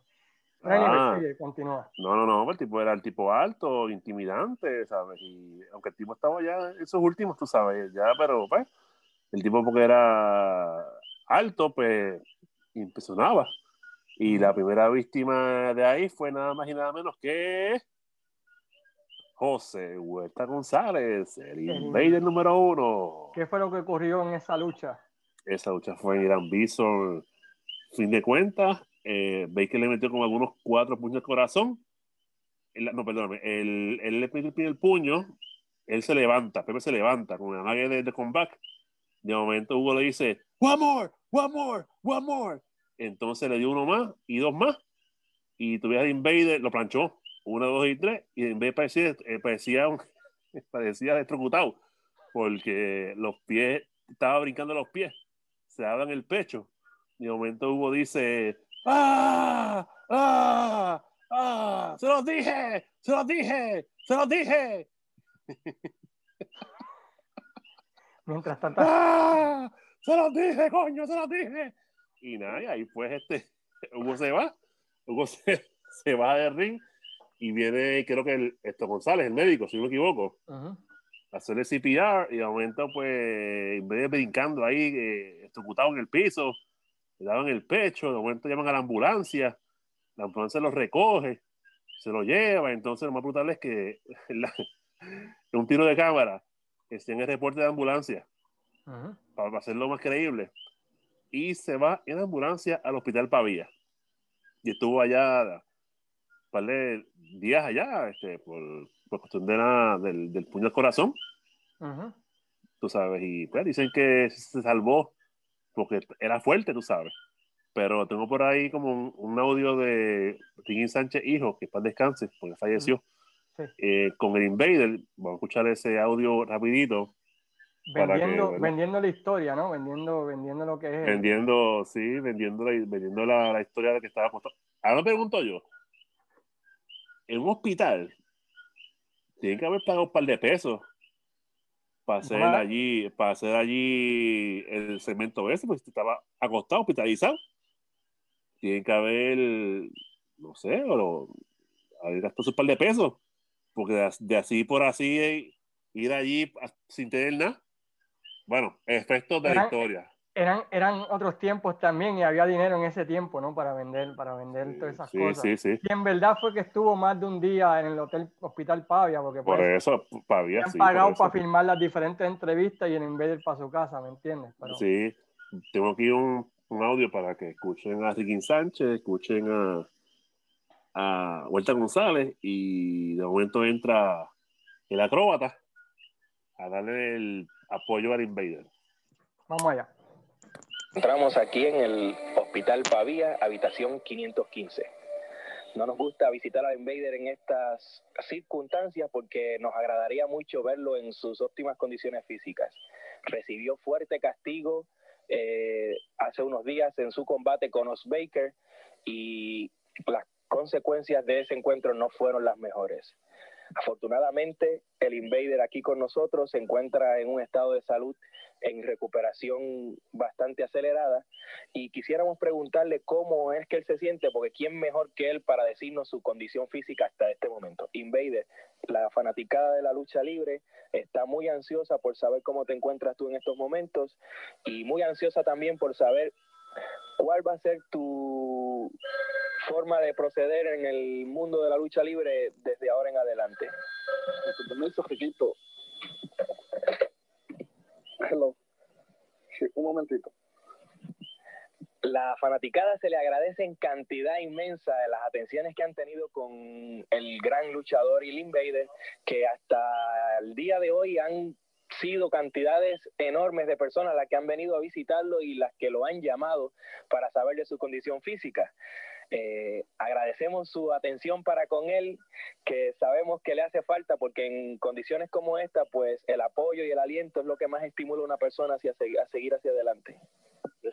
Ah, continúa. No, no, no, el tipo era el tipo alto, intimidante, ¿sabes? Y aunque el tipo estaba ya en esos últimos, tú sabes, ya, pero pues, el tipo porque era alto, pues, impresionaba. Y la primera víctima de ahí fue nada más y nada menos que José Huerta González, el invader número uno. ¿Qué fue lo que ocurrió en esa lucha? Esa lucha fue en Irán Bison. Fin de cuentas, eh, veis que le metió como algunos cuatro puños al corazón. no, perdóname, él, le metió el puño, él se levanta, Pepe se levanta con una magia de, de comeback. De momento Hugo le dice, one more, one more, one more. Entonces le dio uno más y dos más. Y tuviera Invader, lo planchó. Uno, dos y tres. Y vez parecía, eh, parecía, *laughs* parecía electrocutado. Porque los pies, estaba brincando los pies. Se abran el pecho. Y de momento Hugo dice, ¡Ah! ¡Ah! ¡Ah! ¡Se los dije! ¡Se los dije! ¡Se los dije! Mientras tanto. *laughs* ¡Ah! ¡Se los dije, coño! ¡Se los dije! Y nada, y ahí pues este, *laughs* Hugo se va, Hugo se, *laughs* se va del ring y viene, creo que el, esto González, el médico, si no me equivoco, a hacerle CPR y de momento pues, en vez de brincando ahí, eh, en el piso, le daban el pecho, de momento llaman a la ambulancia, la ambulancia lo recoge, se lo lleva, entonces lo más brutal es que *laughs* un tiro de cámara, que en el reporte de ambulancia, para hacerlo más creíble, y se va en ambulancia al hospital Pavía. Y estuvo allá un par de días allá, este, por, por cuestión de la, del, del, puño al corazón. Tú sabes, y pues dicen que se salvó porque era fuerte, tú sabes. Pero tengo por ahí como un, audio de Ricky Sánchez, hijo, que para descanse, porque falleció, eh, con el Invader. Vamos a escuchar ese audio rapidito Vendiendo, vendiendo la historia, ¿no? Vendiendo, vendiendo lo que es. Vendiendo, sí, vendiendo la, vendiendo la, la historia de que estaba apostando. Ahora me pregunto yo, en un hospital, tienen que haber pagado un par de pesos para hacer allí, para hacer allí el cemento ese, porque estaba acostado, hospitalizado. Tienen que haber, no sé, o haber gastado un par de pesos, porque de, de así por así ir allí sin tener nada bueno, efectos de la historia. Eran, eran otros tiempos también y había dinero en ese tiempo, ¿no? Para vender, para vender todas esas cosas. Sí, sí. Y en verdad fue que estuvo más de un día en el hotel Hospital Pavia, porque por pues, eso Pavia han pagado para filmar las diferentes entrevistas y en ir para su casa, ¿me entiendes? Sí, tengo aquí un, un, audio para que escuchen a Ricky Sánchez, escuchen a, a Huerta González y de momento entra el acróbata a darle el apoyo al Invader. Vamos allá. Entramos aquí en el Hospital Pavía, habitación 515. No nos gusta visitar al Invader en estas circunstancias porque nos agradaría mucho verlo en sus óptimas condiciones físicas. Recibió fuerte castigo eh, hace unos días en su combate con Os Baker y las consecuencias de ese encuentro no fueron las mejores. Afortunadamente, el Invader aquí con nosotros se encuentra en un estado de salud en recuperación bastante acelerada y quisiéramos preguntarle cómo es que él se siente, porque quién mejor que él para decirnos su condición física hasta este momento. Invader, la fanaticada de la lucha libre, está muy ansiosa por saber cómo te encuentras tú en estos momentos y muy ansiosa también por saber cuál va a ser tu forma de proceder en el mundo de la lucha libre desde ahora en adelante. permiso. Hello. Sí, un momentito. La fanaticada se le agradece en cantidad inmensa de las atenciones que han tenido con el gran luchador y el Invader, que hasta el día de hoy han sido cantidades enormes de personas las que han venido a visitarlo y las que lo han llamado para saber de su condición física. Eh, agradecemos su atención para con él, que sabemos que le hace falta porque en condiciones como esta, pues el apoyo y el aliento es lo que más estimula a una persona hacia, a seguir hacia adelante.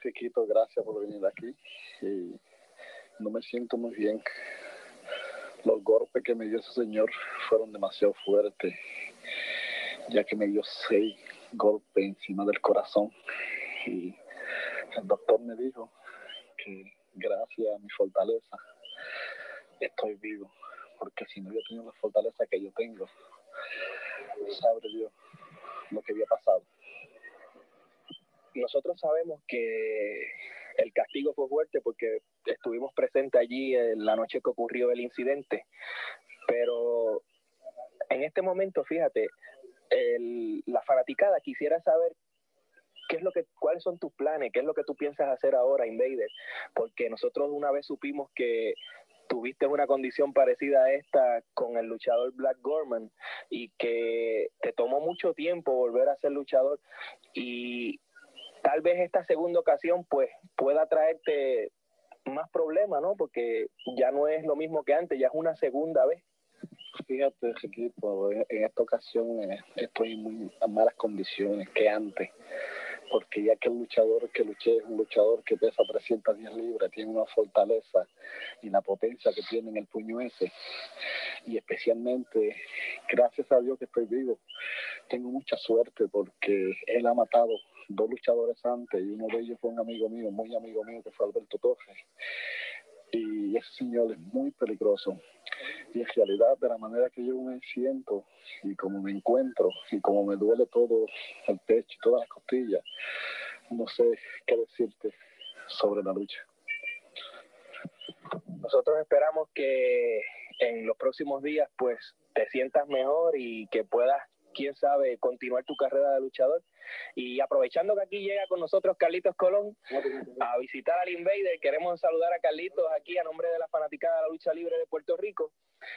Riquito, gracias por venir aquí. no me siento muy bien. Los golpes que me dio ese señor fueron demasiado fuertes, ya que me dio seis golpes encima del corazón. Y el doctor me dijo que gracias a mi fortaleza, estoy vivo, porque si no yo tengo la fortaleza que yo tengo, sabe Dios lo que había pasado. Nosotros sabemos que el castigo fue fuerte porque estuvimos presentes allí en la noche que ocurrió el incidente, pero en este momento, fíjate, la fanaticada quisiera saber qué es lo que, cuáles son tus planes, qué es lo que tú piensas hacer ahora, Invader, porque nosotros una vez supimos que tuviste una condición parecida a esta con el luchador Black Gorman y que te tomó mucho tiempo volver a ser luchador y tal vez esta segunda ocasión pues pueda traerte más problemas, ¿no? Porque ya no es lo mismo que antes, ya es una segunda vez. Fíjate, equipo, en esta ocasión eh, estoy en muy malas condiciones que antes porque ya que el luchador que luché es un luchador que pesa 310 libras, tiene una fortaleza y la potencia que tiene en el puño ese, y especialmente, gracias a Dios que estoy vivo, tengo mucha suerte porque él ha matado dos luchadores antes y uno de ellos fue un amigo mío, muy amigo mío, que fue Alberto Torres. Y ese señor es muy peligroso. Y en realidad, de la manera que yo me siento y como me encuentro y como me duele todo el pecho y todas las costillas, no sé qué decirte sobre la lucha. Nosotros esperamos que en los próximos días pues te sientas mejor y que puedas, quién sabe, continuar tu carrera de luchador. Y aprovechando que aquí llega con nosotros Carlitos Colón a visitar al Invader, queremos saludar a Carlitos aquí a nombre de la fanaticada de la lucha libre de Puerto Rico.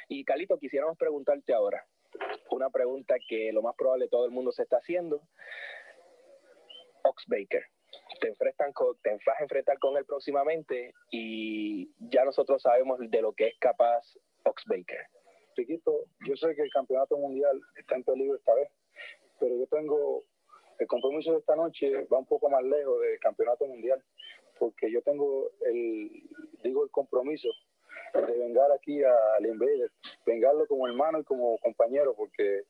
Y Carlitos, quisiéramos preguntarte ahora una pregunta que lo más probable todo el mundo se está haciendo. Ox Baker, te, enfrentan te vas a enfrentar con él próximamente y ya nosotros sabemos de lo que es capaz Ox Baker. Chiquito, yo sé que el campeonato mundial está en peligro esta vez, pero yo tengo el compromiso de esta noche va un poco más lejos del campeonato mundial, porque yo tengo el, digo, el compromiso de vengar aquí al Invader, vengarlo como hermano y como compañero, porque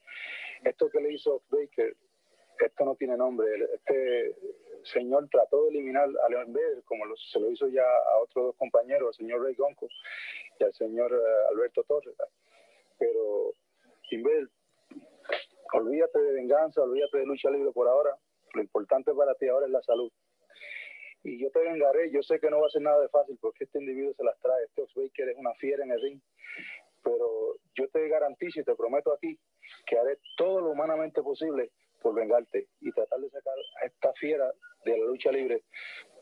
esto que le hizo Baker, esto no tiene nombre. Este señor trató de eliminar al Invader, como se lo hizo ya a otros dos compañeros, al señor Ray Gonco y al señor eh, Alberto Torres. Pero Invader olvídate de venganza, olvídate de lucha libre por ahora. Lo importante para ti ahora es la salud. Y yo te vengaré, yo sé que no va a ser nada de fácil porque este individuo se las trae. Este Baker es una fiera en el ring. Pero yo te garantizo y te prometo aquí que haré todo lo humanamente posible por vengarte y tratar de sacar a esta fiera de la lucha libre.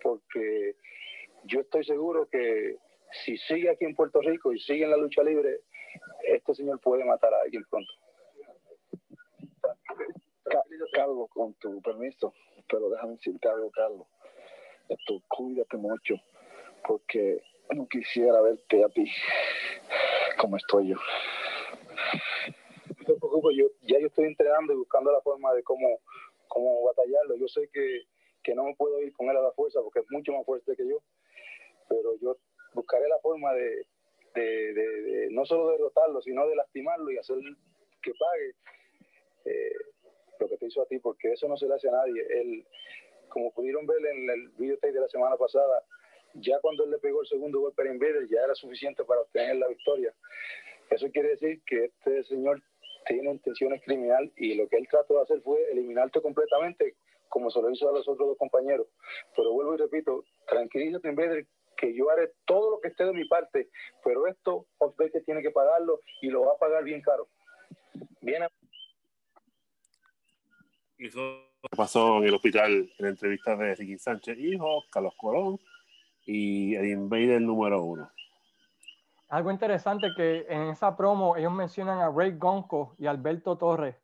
Porque yo estoy seguro que si sigue aquí en Puerto Rico y sigue en la lucha libre, este señor puede matar a alguien pronto. Carlos, con tu permiso, pero déjame decirte algo, Carlos. Esto, cuídate mucho, porque no quisiera verte a ti como estoy yo. No te preocupes, yo, ya yo estoy entrenando y buscando la forma de cómo, cómo batallarlo. Yo sé que, que no me puedo ir con él a la fuerza porque es mucho más fuerte que yo, pero yo buscaré la forma de, de, de, no solo derrotarlo, sino de lastimarlo y hacer que pague. Eh, lo que te hizo a ti, porque eso no se le hace a nadie. Él, como pudieron ver en el videotape de la semana pasada, ya cuando él le pegó el segundo golpe a Invader ya era suficiente para obtener la victoria. Eso quiere decir que este señor tiene intenciones criminales y lo que él trató de hacer fue eliminarte completamente, como se lo hizo a los otros dos compañeros. Pero vuelvo y repito, tranquilízate Invader, que yo haré todo lo que esté de mi parte, pero esto que tiene que pagarlo y lo va a pagar bien caro. Bien, eso pasó en el hospital en la entrevista de Ricky Sánchez Hijo, Carlos Colón y el Invader número uno. Algo interesante que en esa promo ellos mencionan a Ray Gonco y Alberto Torres.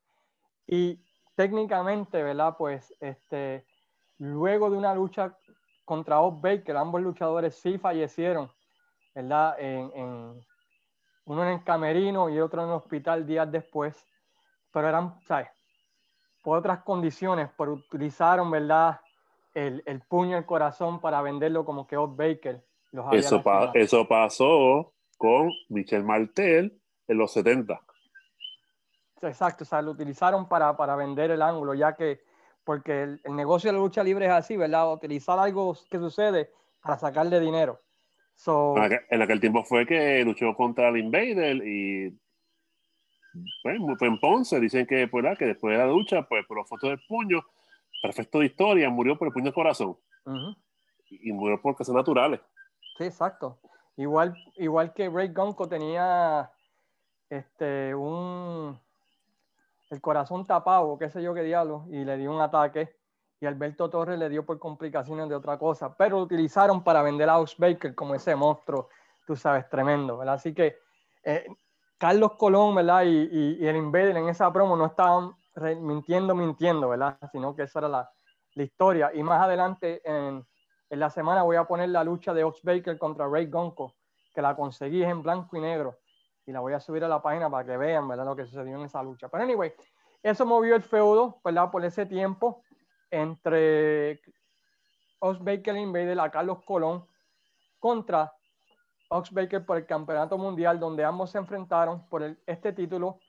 Y técnicamente, ¿verdad? Pues este, luego de una lucha contra Oz Baker, ambos luchadores sí fallecieron, ¿verdad? En, en, uno en el camerino y otro en el hospital días después. Pero eran, ¿sabes? Por otras condiciones, por utilizaron, ¿verdad? El, el puño el corazón para venderlo como que Odd Baker. eso, eso pasó con Michel Martel en los 70. Exacto, o sea, lo utilizaron para, para vender el ángulo, ya que, porque el, negocio de la lucha libre es así, ¿verdad? Utilizar algo que sucede para sacarle dinero. en, aquel, tiempo fue que luchó contra el Invader y bueno, fue en Ponce. Dicen que, pues, que después de la lucha, pues por las fotos del puño, perfecto de historia, murió por el puño del corazón. y, murió por causas naturales. Sí, exacto. Igual, igual que Ray Gonco tenía este, un, el corazón tapado, qué sé yo qué diablo, y le dio un ataque. Y Alberto Torres le dio por complicaciones de otra cosa, pero lo utilizaron para vender a Ox Baker como ese monstruo, tú sabes, tremendo, ¿verdad? Así que eh, Carlos Colón, ¿verdad? Y, el Invader en esa promo no estaban mintiendo, mintiendo, ¿verdad? Sino que esa era la, historia. Y más adelante en, en, la semana voy a poner la lucha de Ox Baker contra Ray Gonco, que la conseguí en blanco y negro y la voy a subir a la página para que vean, ¿verdad? Lo que sucedió en esa lucha. Pero anyway, eso movió el feudo, ¿verdad? Por ese tiempo entre Ox Baker Invader a Carlos Colón contra Ox Baker por el campeonato mundial, donde ambos se enfrentaron por este título.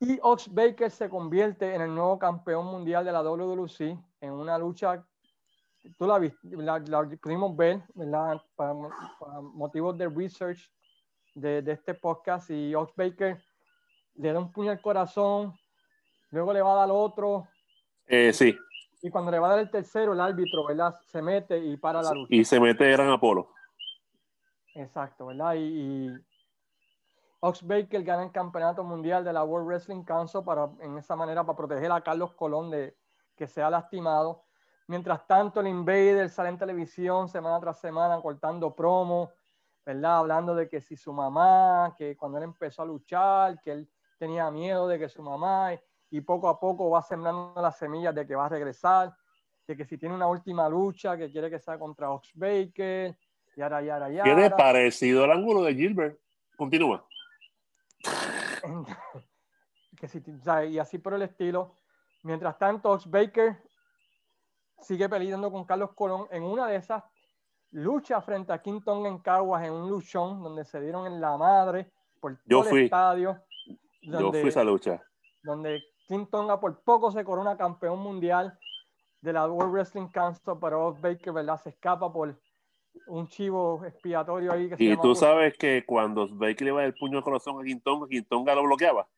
Y Ox Baker se convierte en el nuevo campeón mundial de la WWC en una lucha, tú la viste, la, pudimos ver, ¿verdad? para motivos de research de, de este podcast y Ox Baker le da un puño al corazón, luego le va a dar otro. Eh, sí. Y cuando le va a dar el tercero, el árbitro, ¿verdad? Se mete y para la lucha. Y se mete Gran Apolo. Exacto, ¿verdad? Y, Ox Baker gana el campeonato mundial de la World Wrestling Council para, en esa manera, para proteger a Carlos Colón de que sea lastimado. Mientras tanto, el Invader sale en televisión semana tras semana cortando promos ¿verdad? Hablando de que si su mamá, que cuando él empezó a luchar, que él tenía miedo de que su mamá, y poco a poco va sembrando las semillas de que va a regresar, de que si tiene una última lucha, que quiere que sea contra Ox Baker, y ahora, y ahora, y ahora. Tiene parecido al ángulo de Gilbert. Continúa. *laughs* que si, y así por el estilo. Mientras tanto, Ox Baker sigue peleando con Carlos Colón. En una de esas lucha frente a King en Caguas en un luchón donde se dieron en la madre por todo el estadio. Donde, Yo fui esa lucha. Donde King Tonga por poco se corona campeón mundial de la World Wrestling Council, pero Baker ¿verdad? se escapa por un chivo expiatorio ahí. Que y tú sabes que cuando Baker le va el puño al corazón a King Tonga, King Tonga lo bloqueaba.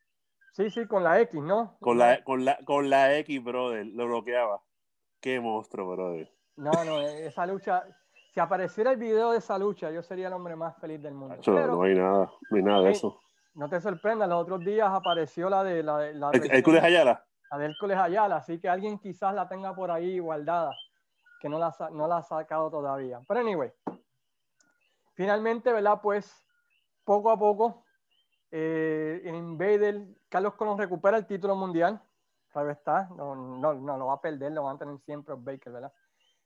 Sí, sí, con la X, ¿no? Con la, con la, con la X, brother, lo bloqueaba. Qué monstruo, brother. No, no, esa lucha, si apareciera el video de esa lucha, yo sería el hombre más feliz del mundo. no hay nada, no hay nada de eso. No te sorprendas, los otros días apareció la de la, la Hércules Ayala. La de Hércules Ayala, así que alguien quizás la tenga por ahí guardada, que no la, no la ha sacado todavía. Pero anyway, finalmente, ¿verdad? Pues poco a poco, eh, en Invader, Carlos Colón recupera el título mundial. Claro está, no, no, no lo va a perder, lo van a tener siempre Baker, ¿verdad?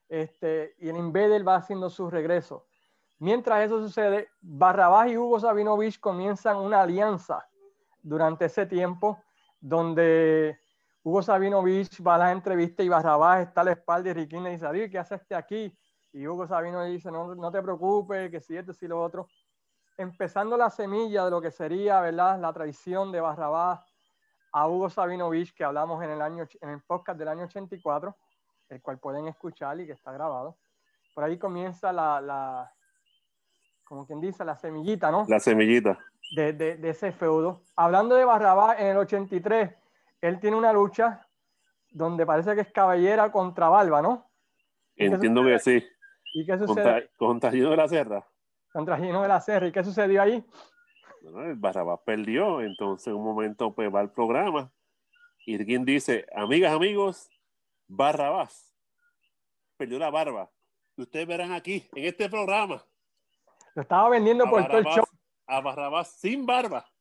Este, y el Invader va haciendo su regreso. Mientras eso sucede, Barrabás y Hugo Sabinovich comienzan una alianza durante ese tiempo, donde Hugo Sabinovich va a la entrevista y Barrabás está a la espalda y Riquín le dice, ¿qué haces aquí? Y Hugo Sabinovich dice, no, no te preocupes, que si esto, si lo otro. Empezando la semilla de lo que sería, ¿verdad? La traición de Barrabás a Hugo Sabinovich, que hablamos en el, año, en el podcast del año 84 el cual pueden escuchar y que está grabado. Por ahí comienza la, la como quien dice, la semillita, ¿no? La semillita. De, de, de ese feudo. Hablando de Barrabás, en el 83, él tiene una lucha donde parece que es cabellera contra Barba, ¿no? Entiendo que sí. ¿Y qué sucede? Contra, Gino de la Serra. Contra Gino de la Serra. ¿Y qué sucedió ahí? Bueno, el Barrabás perdió, entonces en un momento pues va al programa y quien dice, amigas, amigos, Barrabás perdió la barba. Ustedes verán aquí, en este programa. Lo estaba vendiendo por todo el show. A Barrabás sin barba. *laughs*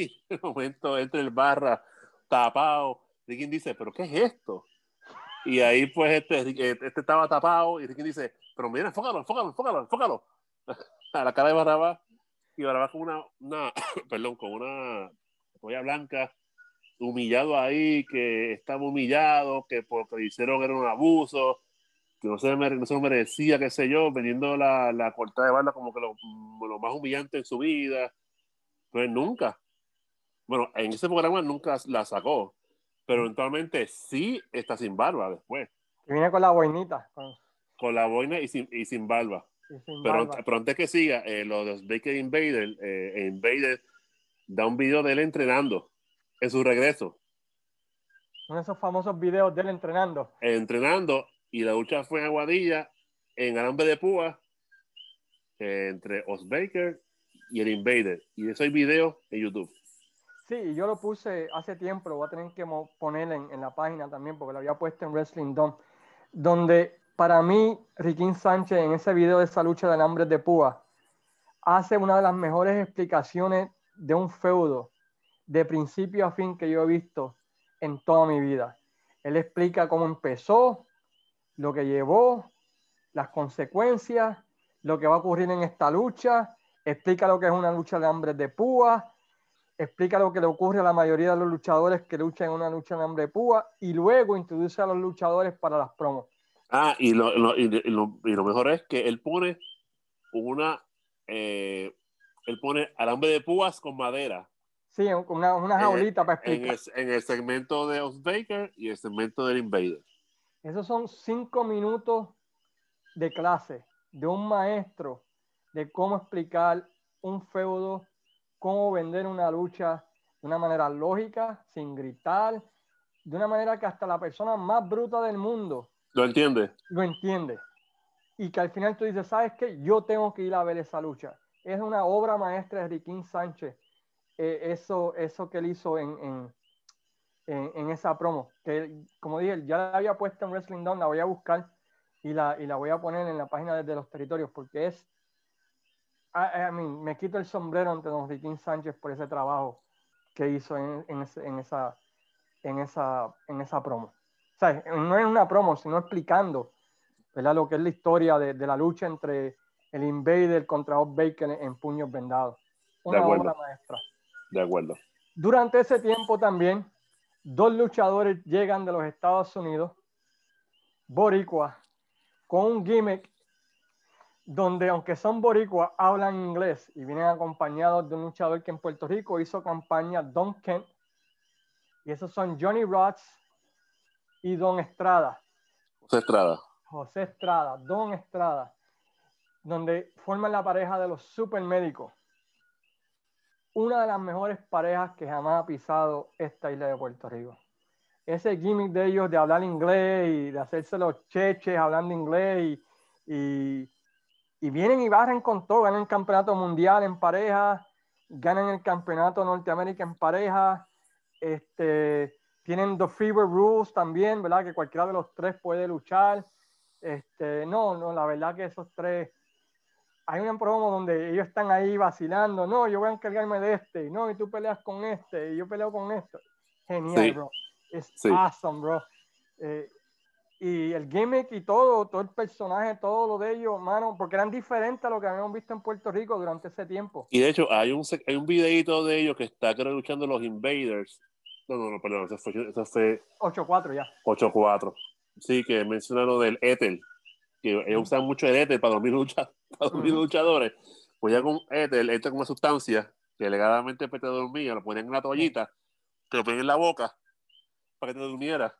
Y de momento entra el barra tapado. Ricky dice, ¿pero qué es esto? Y ahí pues este, este estaba tapado y Ricky dice, pero mira, enfócalo, enfócalo, enfócalo, enfócalo. *laughs* A la cara de Barrabás. Y Barrabás con una, una *coughs* perdón, con una polla blanca humillado ahí, que estaba humillado, que porque hicieron era un abuso, que no se, no se lo merecía, qué sé yo, vendiendo la, la cortada de bala como que lo, lo, más humillante en su vida. Pues nunca. Bueno, en ese programa nunca la sacó, pero eventualmente sí está sin barba después. Y viene con la boinita. Con la boina y sin, y sin barba. pero, pero, antes que siga, eh, lo de Baker Invader, eh, Invader da un video de él entrenando en su regreso. Uno de esos famosos videos de él entrenando. entrenando, y la lucha fue en Aguadilla, en Alambre de Púa, eh, entre Os Baker y el Invader. Y eso hay video en YouTube. Sí, yo lo puse hace tiempo, lo voy a tener que poner en, en la página también, porque lo había puesto en Wrestling Dome, donde para mí, Riquín Sánchez en ese video de esa lucha de alambre de púa hace una de las mejores explicaciones de un feudo de principio a fin que yo he visto en toda mi vida. Él explica cómo empezó, lo que llevó, las consecuencias, lo que va a ocurrir en esta lucha, explica lo que es una lucha de hambre de púa, explica lo que le ocurre a la mayoría de los luchadores que luchan en una lucha de hambre de púa y luego introduce a los luchadores para las promos. Ah, y lo, y lo, y lo mejor es que él pone una, eh, él pone alambre de púas con madera. Sí, una, una jaulita para explicar. En el, segmento de Os Baker y el segmento del Invader. Esos son cinco minutos de clase de un maestro de cómo explicar un feudo cómo vender una lucha de una manera lógica, sin gritar, de una manera que hasta la persona más bruta del mundo lo entiende. Lo entiende. Y que al final tú dices, ¿sabes qué? Yo tengo que ir a ver esa lucha. Es una obra maestra de Riquín Sánchez. Eh, eso, eso que él hizo en, en, en, en, esa promo. Que como dije, ya la había puesto en Wrestling Down, la voy a buscar y la, y la voy a poner en la página desde los territorios porque es a, mí, me quito el sombrero ante don Riquín Sánchez por ese trabajo que hizo en, en, en, esa, en, esa, en esa promo. O sea, no es una promo, sino explicando ¿verdad? lo que es la historia de, de la lucha entre el Invader contra Bob Bacon en, puños vendados. Una obra maestra. De acuerdo. Durante ese tiempo también, dos luchadores llegan de los Estados Unidos, Boricua, con un gimmick donde aunque son boricuas, hablan inglés y vienen acompañados de un luchador que en Puerto Rico hizo campaña, Don Kent, y esos son Johnny Rods y Don Estrada. José Estrada. José Estrada, Don Estrada, donde forman la pareja de los supermédicos. Una de las mejores parejas que jamás ha pisado esta isla de Puerto Rico. Ese gimmick de ellos de hablar inglés y de hacerse los cheches hablando inglés y y vienen y barren con todo, ganan el campeonato mundial en pareja, ganan el campeonato Norteamérica en pareja, este, tienen The Fever Rules también, ¿verdad? Que cualquiera de los tres puede luchar. Este, no, no, la verdad que esos tres, hay un promo donde ellos están ahí vacilando, no, yo voy a encargarme de este, no, y tú peleas con este, y yo peleo con esto. Genial, bro. Es awesome, bro. Eh, y el gimmick y todo, todo el personaje, todo lo de ellos, mano, porque eran diferentes a lo que habíamos visto en Puerto Rico durante ese tiempo. Y de hecho, hay un, hay un videito de ellos que está creo luchando los Invaders. No, no, no, perdón, eso fue. Eso fue 8-4 ya. 8-4. Sí, que menciona lo del Ethel, que ellos usan mucho el Ethel para dormir, lucha, *laughs* para dormir luchadores. Pues ya con Ethel, esta es una sustancia que legalmente te dormía, lo ponían en la toallita, te lo ponían en la boca para que te durmiera.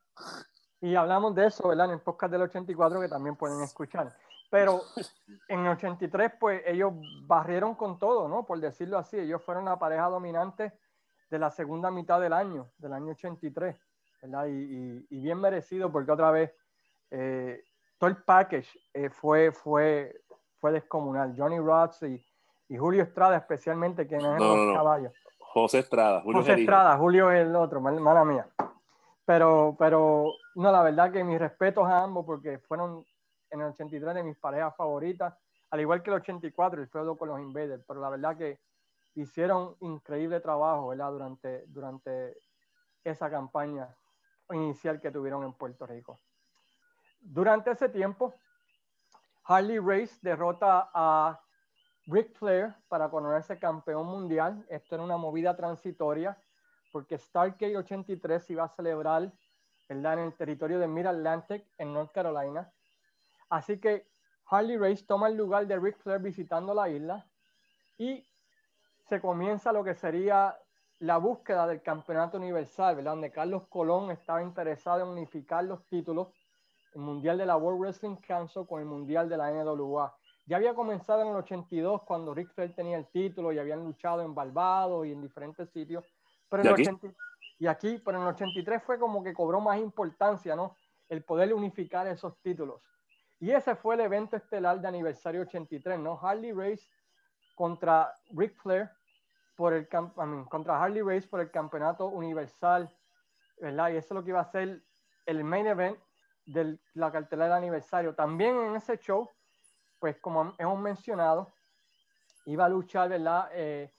Y hablamos de eso, ¿verdad? En el podcast del 84 que también pueden escuchar. Pero en el 83, pues ellos barrieron con todo, ¿no? Por decirlo así, ellos fueron la pareja dominante de la segunda mitad del año, del año 83, ¿verdad? Y, y, bien merecido porque otra vez eh, todo el package eh, fue, fue, fue descomunal. Johnny Rods y, y, Julio Estrada especialmente, que no es el caballo. José Estrada. Julio José Estrada, Julio es el otro, mala mía. Pero, pero, no, la verdad que mis respetos a ambos porque fueron en el 83 de mis parejas favoritas, al igual que el 84, el feudo con los Invaders, pero la verdad que hicieron increíble trabajo. Durante, durante esa campaña inicial que tuvieron en Puerto Rico. Durante ese tiempo, Harley Race derrota a Ric Flair para conocerse campeón mundial. Esto era una movida transitoria porque Stargate 83 se iba a celebrar en el territorio de Mid Atlantic, en North Carolina. Así que Harley Race toma el lugar de Ric Flair visitando la isla y se comienza lo que sería la búsqueda del campeonato universal, donde Carlos Colón estaba interesado en unificar los títulos, el Mundial de la World Wrestling Council con el Mundial de la NWA. ya había comenzado en el 82 cuando Rick Flair tenía el título y habían luchado en Barbados y en diferentes sitios. Pero ¿Y, aquí? y aquí, pero en el 83 fue como que cobró más importancia, ¿no? El poder unificar esos títulos. Y ese fue el evento estelar de aniversario 83, ¿no? Harley Race contra Ric Flair por el contra Harley Race por el campeonato universal, ¿verdad? Y eso es lo que iba a ser el main event de la cartelera de aniversario. También en ese show, pues como hemos mencionado, iba a luchar, ¿verdad? Eh,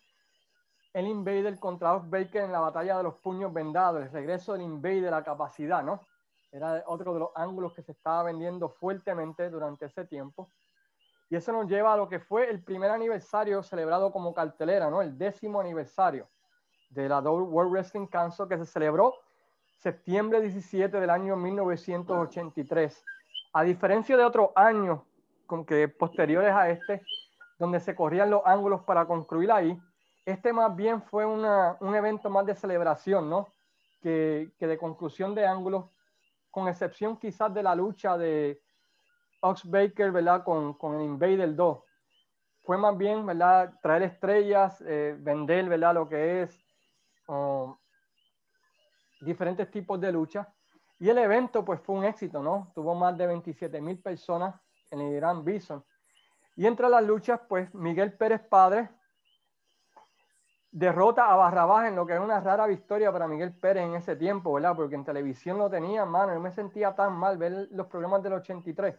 el Invader contra Off Baker en la batalla de los puños vendados, el regreso del Invader, la capacidad, ¿no? Era otro de los ángulos que se estaba vendiendo fuertemente durante ese tiempo. Y eso nos lleva a lo que fue el primer aniversario celebrado como cartelera, ¿no? El décimo aniversario de la World Wrestling Council que se celebró septiembre 17 del año 1983. A diferencia de otros años con que posteriores a este, donde se corrían los ángulos para construir ahí, este más bien fue una, un evento más de celebración, ¿no? Que, que, de conclusión de ángulos, con excepción quizás de la lucha de Ox Baker, ¿verdad? Con, con el Invader 2. Fue más bien, ¿verdad? Traer estrellas, eh, vender, ¿verdad? Lo que es diferentes tipos de lucha. Y el evento, pues, fue un éxito, ¿no? Tuvo más de 27 mil personas en el Irán Bison. Y entre las luchas, pues, Miguel Pérez Padre derrota a Barrabás en lo que es una rara victoria para Miguel Pérez en ese tiempo, ¿verdad? Porque en televisión lo tenía, mano. Yo me sentía tan mal ver los programas del 83.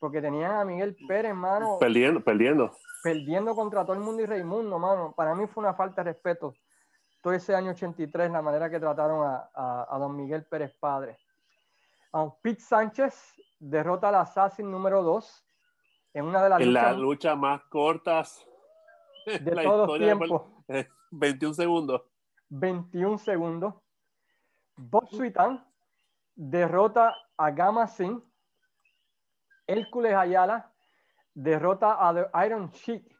Porque tenían a Miguel Pérez, mano. Perdiendo, perdiendo. Perdiendo contra todo el mundo y Raimundo, mano. Para mí fue una falta de respeto todo ese año 83, la manera que trataron a, a, don Miguel Pérez Padre. Um, Pete Sánchez derrota al Assassin número 2 en una de las en luchas más cortas de *laughs* todos los tiempos. *laughs* 21 segundos. 21 segundos. Bob Suitan derrota a Gama Singh. Hércules Ayala derrota a The Iron Sheik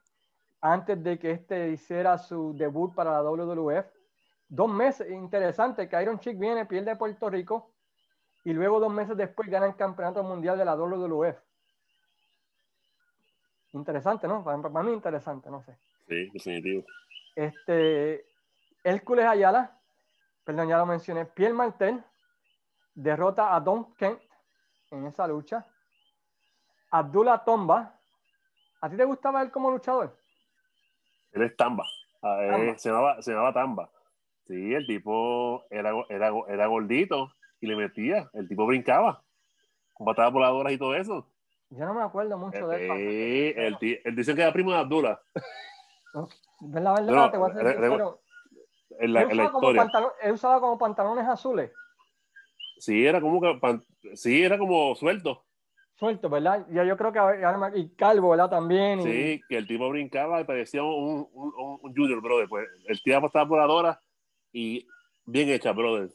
antes de que este hiciera su debut para la WWF. Dos meses, interesante que Iron Chick viene, pierde Puerto Rico y luego dos meses después gana el campeonato mundial de la WWF. Interesante, ¿no? Para, mí interesante, no sé. Sí, definitivo. Este, Hércules Ayala, perdón, ya lo mencioné, Pierre Martel derrota a Don Kent en esa lucha. Abdullah Tomba, ¿a ti te gustaba él como luchador? Él es Tamba. Ah, se, llamaba, se llamaba Tamba. Sí, el tipo era, era, era gordito y le metía. El tipo brincaba con patadas voladoras y todo eso. Yo no me acuerdo mucho de él. Sí, él, él, dice que era primo de Abdullah. La verdad, te voy a decir, pero en la, en la historia. él usaba como pantalones azules. Sí, era como que, sí, era como suelto suelto, ¿verdad? Ya yo creo que y Calvo, ¿verdad? También. Sí, que el tipo brincaba y parecía un, un, un junior, brother. Pues el tío estaba por y bien hecha, brother.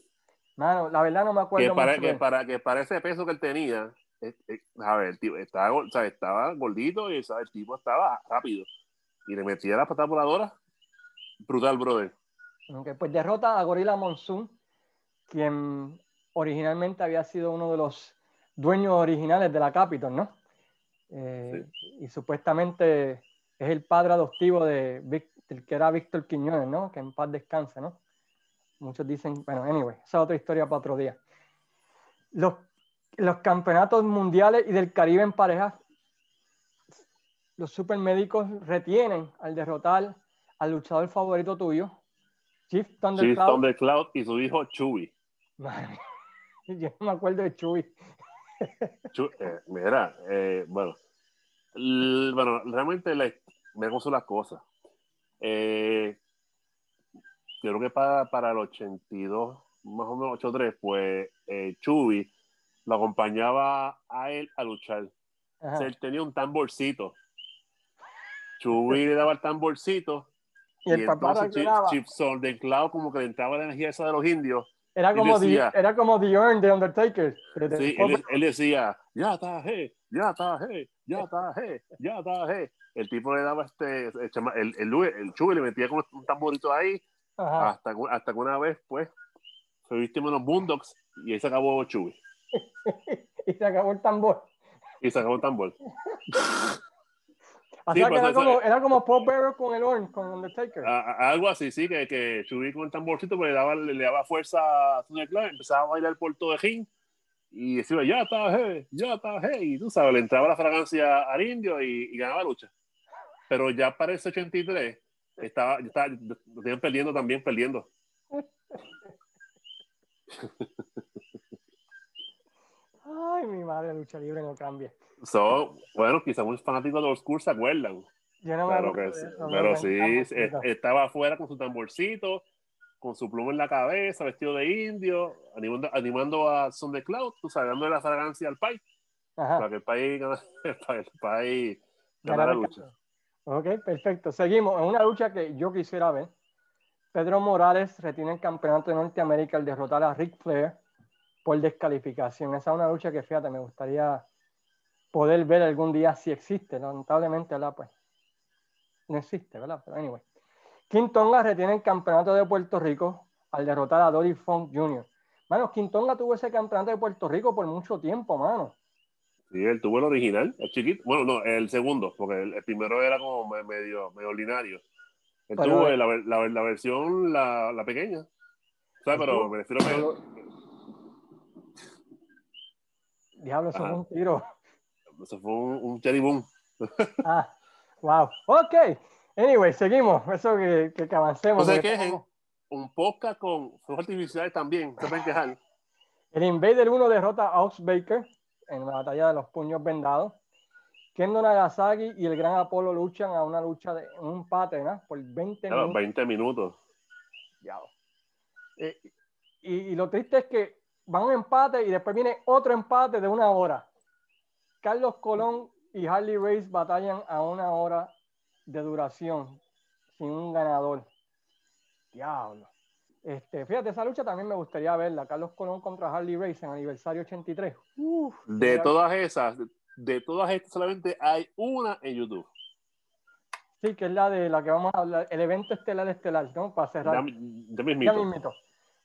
Mano, la verdad no me acuerdo. Que para, que para, que para ese peso que él tenía, eh, eh, a ver, el tipo estaba, o sea, estaba gordito y el tipo estaba rápido. Y le metía la patada voladora. Brutal, brother. Okay, pues derrota a Gorilla Monsoon, quien originalmente había sido uno de los dueños originales de la Capitol, ¿no? Eh, y supuestamente es el padre adoptivo de que era Víctor Quiñones, ¿no? Que en paz descanse, ¿no? Muchos dicen, bueno, anyway, esa es otra historia para otro día. Los, los campeonatos mundiales y del Caribe en parejas, los supermédicos retienen al derrotar al luchador favorito tuyo, Chief Thundercloud, y su hijo Chewie. *laughs* Yo no me acuerdo de Chewie. Eh, mira, eh, bueno, bueno, realmente me gustan las cosas. Eh, creo que para, para el 82, más o menos 83, pues eh, Chubi lo acompañaba a él a luchar. él tenía un tamborcito. Chubi le daba el tamborcito. *laughs* Y, el entonces Chip, Chip de Cloud como que le entraba la energía esa de los indios era como, decía, the, era como The Earn de Undertaker. Sí, él, decía, ya está, hey, ya está, hey, ya está, hey, ya está, hey. El tipo le daba este, el, el, el, el le metía como un tamborito ahí, hasta, hasta que una vez, pues, fue víctima de los Boondocks y ahí se acabó Chubi. *laughs* y se acabó el tambor. Y se acabó el tambor. *laughs* Que era, como, era como Paul Bearer con el Orange, con Undertaker. algo así, sí, que, que subí con el tamborcito, pues le daba, le, daba fuerza a Club, empezaba a bailar por todo el ring y decía, ya está, hey, ya está, hey, y tú sabes, le entraba la fragancia al indio y, y ganaba lucha. Pero ya para ese 83, estaba, estaba, lo perdiendo también, perdiendo. *laughs* Ay, mi madre, lucha libre no cambia. So, bueno, quizás un fanático de los School se acuerdan. Yo no pero que, pero sí, estaba afuera con su tamborcito, con su pluma en la cabeza, vestido de indio, animando, animando a Son de Cloud, tú sabes, dándole la fragancia al país. Para que el país, *laughs* para el país ganara la lucha. Ok, perfecto. Seguimos en una lucha que yo quisiera ver. Pedro Morales retiene el campeonato de Norteamérica al derrotar a Ric Flair por descalificación. Esa es una lucha que, fíjate, me gustaría poder ver algún día si existe. Lamentablemente, ¿verdad? Pues no existe, ¿verdad? Pero anyway. Quintonga retiene el campeonato de Puerto Rico al derrotar a Dory Funk Jr. Mano, Quintonga tuvo ese campeonato de Puerto Rico por mucho tiempo, mano. Sí, él tuvo el original, el chiquito. Bueno, no, el segundo, porque el, primero era como medio, medio ordinario. Él tuvo la, la, la, versión, la, la pequeña. O sea, pero me refiero a Diablo, eso fue un tiro. Eso fue un, un cherry boom. *laughs* ah, wow. Ok. Anyway, seguimos. Eso que, que, avancemos. No sé qué es un podcast con fuegos artificiales también. Se pueden quejar. El Invader 1 derrota a Ox Baker en la batalla de los puños vendados. Kendo Nagasaki y el Gran Apolo luchan a una lucha de un empate, ¿no? Por 20 minutos. 20 minutos. Ya. Eh, y, y, lo triste es que van a un empate y después viene otro empate de una hora. Carlos Colón y Harley Race batallan a una hora de duración sin un ganador. Diablo. Este, fíjate, esa lucha también me gustaría verla. Carlos Colón contra Harley Race en aniversario 83. de todas esas, de todas estas solamente hay una en YouTube. Sí, que es la de la que vamos a hablar, el evento estelar estelar, ¿no? Para cerrar. Ya, mismito.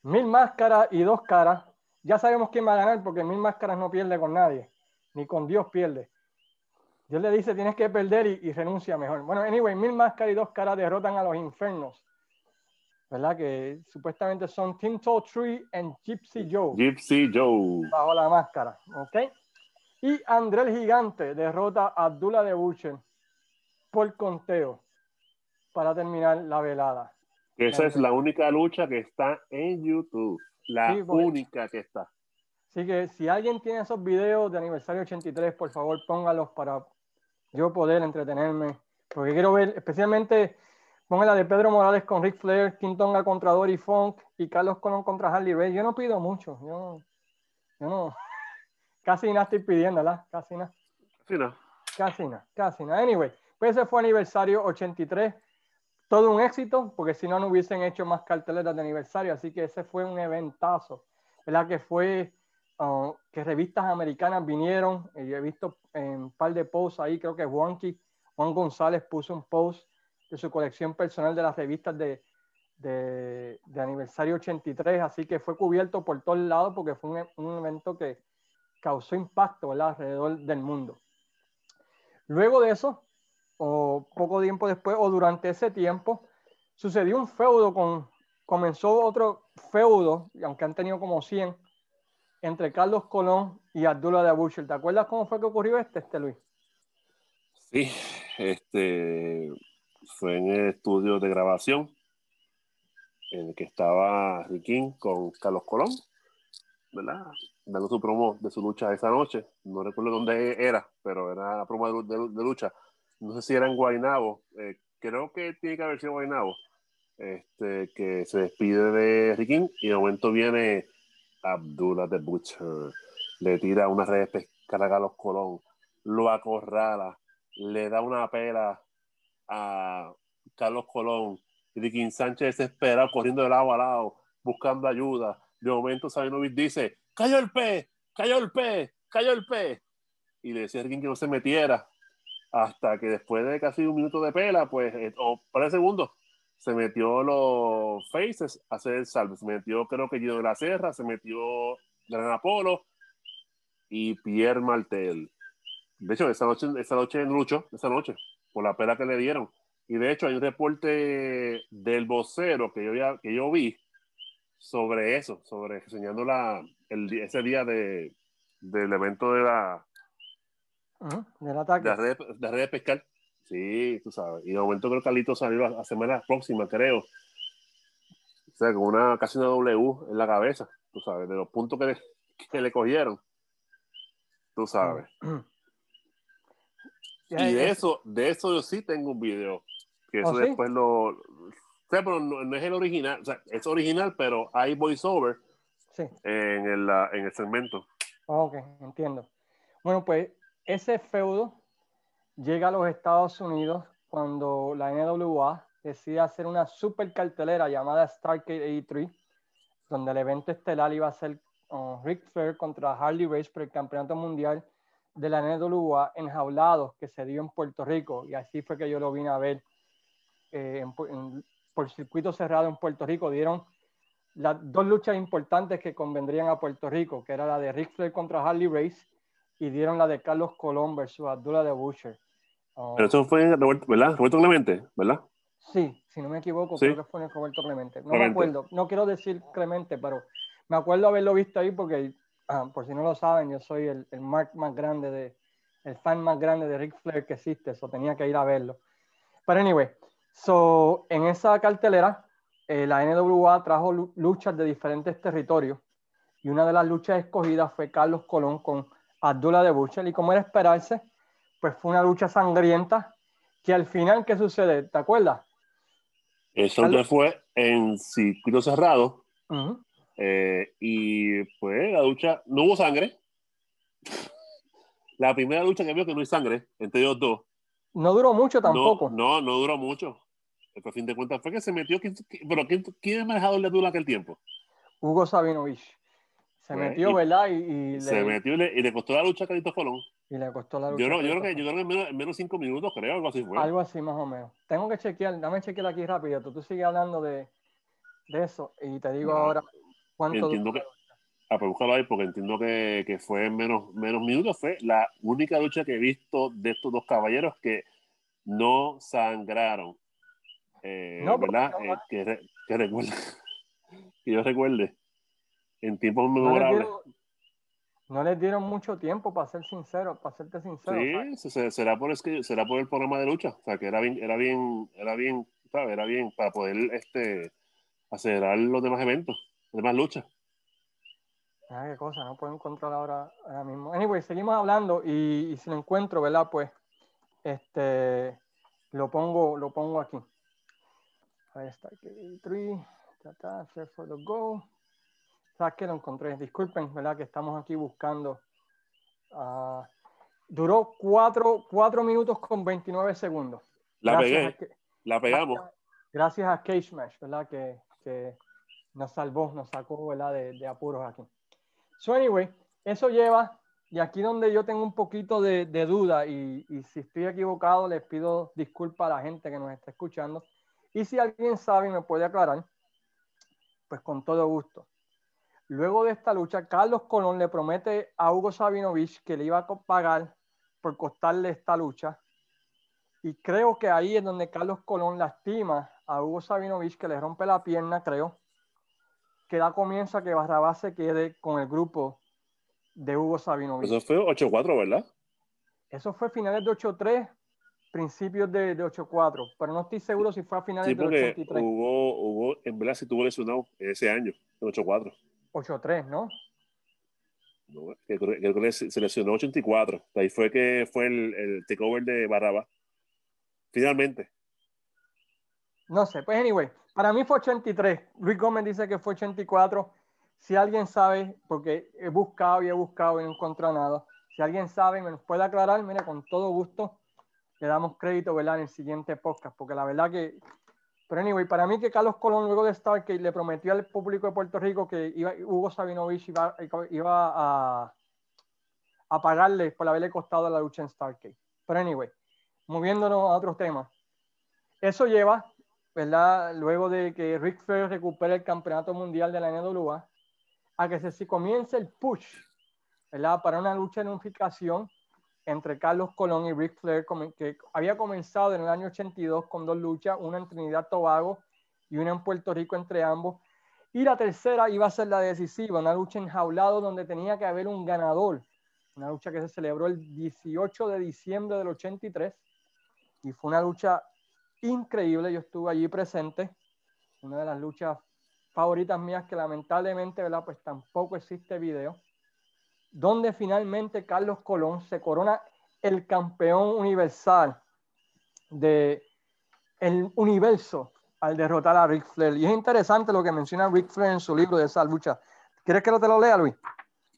Mil máscaras y dos caras ya sabemos quién va a ganar porque Mil Máscaras no pierde con nadie, ni con Dios pierde. Dios le dice, tienes que perder y, renuncia mejor. Bueno, anyway, Mil Máscaras y dos caras derrotan a los infernos. ¿Verdad? Que supuestamente son Tim Tree y Gypsy Joe. Gypsy Joe. Bajo la máscara. ¿Ok? Y André el Gigante derrota a Abdullah de Butcher por conteo para terminar la velada. Esa es la única lucha que está en YouTube. La única que está. Así que si alguien tiene esos videos de aniversario 83, por favor póngalos para yo poder entretenerme. Porque quiero ver, especialmente, la de Pedro Morales con Rick Flair, Quintonga contra Dory Funk y Carlos Colón contra Harley Ray. Yo no pido mucho. Yo, yo no. *laughs* Casi nada estoy pidiendo, ¿verdad? Casi nada. Casi nada. Casi nada, casi nada. Anyway, pues ese fue aniversario 83 todo un éxito, porque si no, no hubiesen hecho más carteleras de aniversario. Así que ese fue un eventazo, ¿verdad? Que fue uh, que revistas americanas vinieron. Y he visto un par de posts ahí, creo que Juanqui, Juan González puso un post de su colección personal de las revistas de, de, de aniversario 83. Así que fue cubierto por todos lados porque fue un, un evento que causó impacto ¿verdad? alrededor del mundo. Luego de eso, o poco tiempo después, o durante ese tiempo, sucedió un feudo con, comenzó otro feudo, aunque han tenido como 100, entre Carlos Colón y Abdullah de Abuchel. ¿Te acuerdas cómo fue que ocurrió este, este Luis? Sí, este fue en el estudio de grabación en el que estaba Riquín con Carlos Colón, ¿verdad? Dando su promo de su lucha esa noche. No recuerdo dónde era, pero era la promo de lucha no sé si era en Guaynabo, eh, creo que tiene que haber sido Guaynabo, este, que se despide de Riquín y de momento viene Abdullah de Butcher, le tira una red de a los Colón, lo acorrala, le da una pela a Carlos Colón, Riquín Sánchez desesperado, corriendo de lado a lado, buscando ayuda. De momento Sabinovich dice, cayó el pez, cayó el pez, cayó el pez. Y le decía a Riquín que no se metiera hasta que después de casi un minuto de pela, pues, eh, o para segundos, se metió los Faces a hacer el salve. Se metió, creo que Gino de la Serra, se metió Gran Apolo y Pierre Martel. De hecho, esa noche, esa noche esa noche, por la pela que le dieron. Y de hecho hay un reporte del vocero que yo, que yo vi sobre eso, sobre enseñando la, el, ese día de, del evento de la, del ataque. De red, de red de pescar. Sí, tú sabes. Y de momento creo que Carlito salió la, semana próxima, creo. O sea, con una casi una W en la cabeza, tú sabes, de los puntos que le, *laughs* que le cogieron. Tú sabes. *clears throat* y de eso, de eso yo sí tengo un video. Que eso ¿Oh, después lo. O sea, pero no, es el original. O sea, es original, pero hay voiceover sí. en, el, en el segmento. Ok, entiendo. Bueno, pues ese feudo llega a los Estados Unidos cuando la NWA decide hacer una super cartelera llamada Starcade 83, donde el evento estelar iba a ser uh, Ric Flair contra Harley Race por el campeonato mundial de la NWA enjaulados que se dio en Puerto Rico. Y así fue que yo lo vine a ver eh, por circuito cerrado en Puerto Rico. Dieron las dos luchas importantes que convendrían a Puerto Rico, que era la de Ric Flair contra Harley Race y dieron la de Carlos Colón versus Abdullah de Butcher. Um, Pero eso fue Roberto, ¿verdad? Roberto Clemente, ¿verdad? Sí, si no me equivoco, creo que fue en Roberto Clemente. No me acuerdo, no quiero decir Clemente, pero me acuerdo haberlo visto ahí porque, ah, por si no lo saben, yo soy el, el mark más grande de, el fan más grande de Ric Flair que existe, eso tenía que ir a verlo. Pero anyway, so, en esa cartelera, eh, la NWA trajo luchas de diferentes territorios y una de las luchas escogidas fue Carlos Colón con Abdullah de Butcher y como era esperarse, pues fue una lucha sangrienta que al final, ¿qué sucede? ¿Te acuerdas? Eso ya fue en circuito cerrado eh, y pues la lucha, no hubo sangre. La primera lucha que vio que no hay sangre entre ellos dos. No duró mucho tampoco. No, no, duró mucho. Pero a fin de cuentas fue que se metió. ¿Pero quién, quién es manejador de Abdullah aquel tiempo? Hugo Sabinovich. Se pues, metió, ¿verdad? Y, se metió y le, y le, costó la lucha a Carlitos Colón. Y le costó la lucha. Yo, no, yo creo que, yo creo que en menos, menos cinco minutos, creo, algo así fue. Algo así más o menos. Tengo que chequear, dame chequear aquí rápido. Tú, tú sigues hablando de, de eso y te digo ahora cuánto. Entiendo que, ah, pues búscalo ahí porque entiendo que, que fue en menos, menos minutos. Fue la única lucha que he visto de estos dos caballeros que no sangraron. Eh, no, ¿Verdad? Eh, que, que, recuerde, *laughs* que yo recuerde en tiempos memorables. No les dieron mucho tiempo, para ser sincero, para serte sincero. Sí, será por, es que, será por el programa de lucha. O sea, que era bien, era bien, era bien, ¿sabes? Era bien para poder este, acelerar los demás eventos, las demás luchas. Ah, qué cosa, no puedo encontrar ahora, ahora mismo. Anyway, seguimos hablando y, si lo encuentro, ¿verdad? Pues, este, lo pongo, lo pongo aquí. Ahí está, aquí, three, ta, for the go. ¿Sabes que lo encontré? Disculpen, ¿verdad? Que estamos aquí buscando. Uh, duró 4 minutos con 29 segundos. La pegué. la pegamos. Gracias, a Cage Mesh, ¿verdad? Que, que, nos salvó, nos sacó, ¿verdad? De, de, apuros aquí. So, anyway, eso lleva, y aquí donde yo tengo un poquito de, de duda, y, y, si estoy equivocado, les pido disculpas a la gente que nos está escuchando. Y si alguien sabe y me puede aclarar, pues con todo gusto. Luego de esta lucha, Carlos Colón le promete a Hugo Sabinovich que le iba a pagar por costarle esta lucha. Y creo que ahí es donde Carlos Colón lastima a Hugo Sabinovich, que le rompe la pierna, creo. Que da comienzo a que Barrabás se quede con el grupo de Hugo Sabinovich. Eso fue 8-4, ¿verdad? Eso fue finales de 8-3, principios de, de 8-4, pero no estoy seguro si fue a finales de 83. Hugo, Hugo, en verdad, si tuvo lesionado ese año, 8-4. 8-3, ¿no? No, creo, que se lesionó 84. Ahí fue que fue el, el takeover de Barraba. Finalmente. No sé, pues anyway, para mí fue 83. Luis Gómez dice que fue 84. Si alguien sabe, porque he buscado y he buscado y no encontrado nada. Si alguien sabe, me nos puede aclarar, mire, con todo gusto le damos crédito, ¿verdad? En el siguiente podcast, porque la verdad que pero anyway, para mí que Carlos Colón luego de Starkey le prometió al público de Puerto Rico que iba, Hugo Sabinovich iba, iba a, a, pagarle por haberle costado la lucha en Starkey. Pero anyway, moviéndonos a otros temas. Eso lleva, ¿verdad? Luego de que Rick Flair recupere el campeonato mundial de la NWA, a que se, se comience el push, ¿verdad? Para una lucha de unificación entre Carlos Colón y Ric Flair, que había comenzado en el año 82 con dos luchas, una en Trinidad Tobago y una en Puerto Rico entre ambos. Y la tercera iba a ser la decisiva, una lucha enjaulado donde tenía que haber un ganador. Una lucha que se celebró el 18 de diciembre del 83 y fue una lucha increíble. Yo estuve allí presente, una de las luchas favoritas mías que lamentablemente, ¿verdad? Pues tampoco existe video donde finalmente Carlos Colón se corona el campeón universal de el universo al derrotar a Ric Flair. Y es interesante lo que menciona Ric Flair en su libro de esa lucha. ¿Quieres que lo te lo lea, Luis?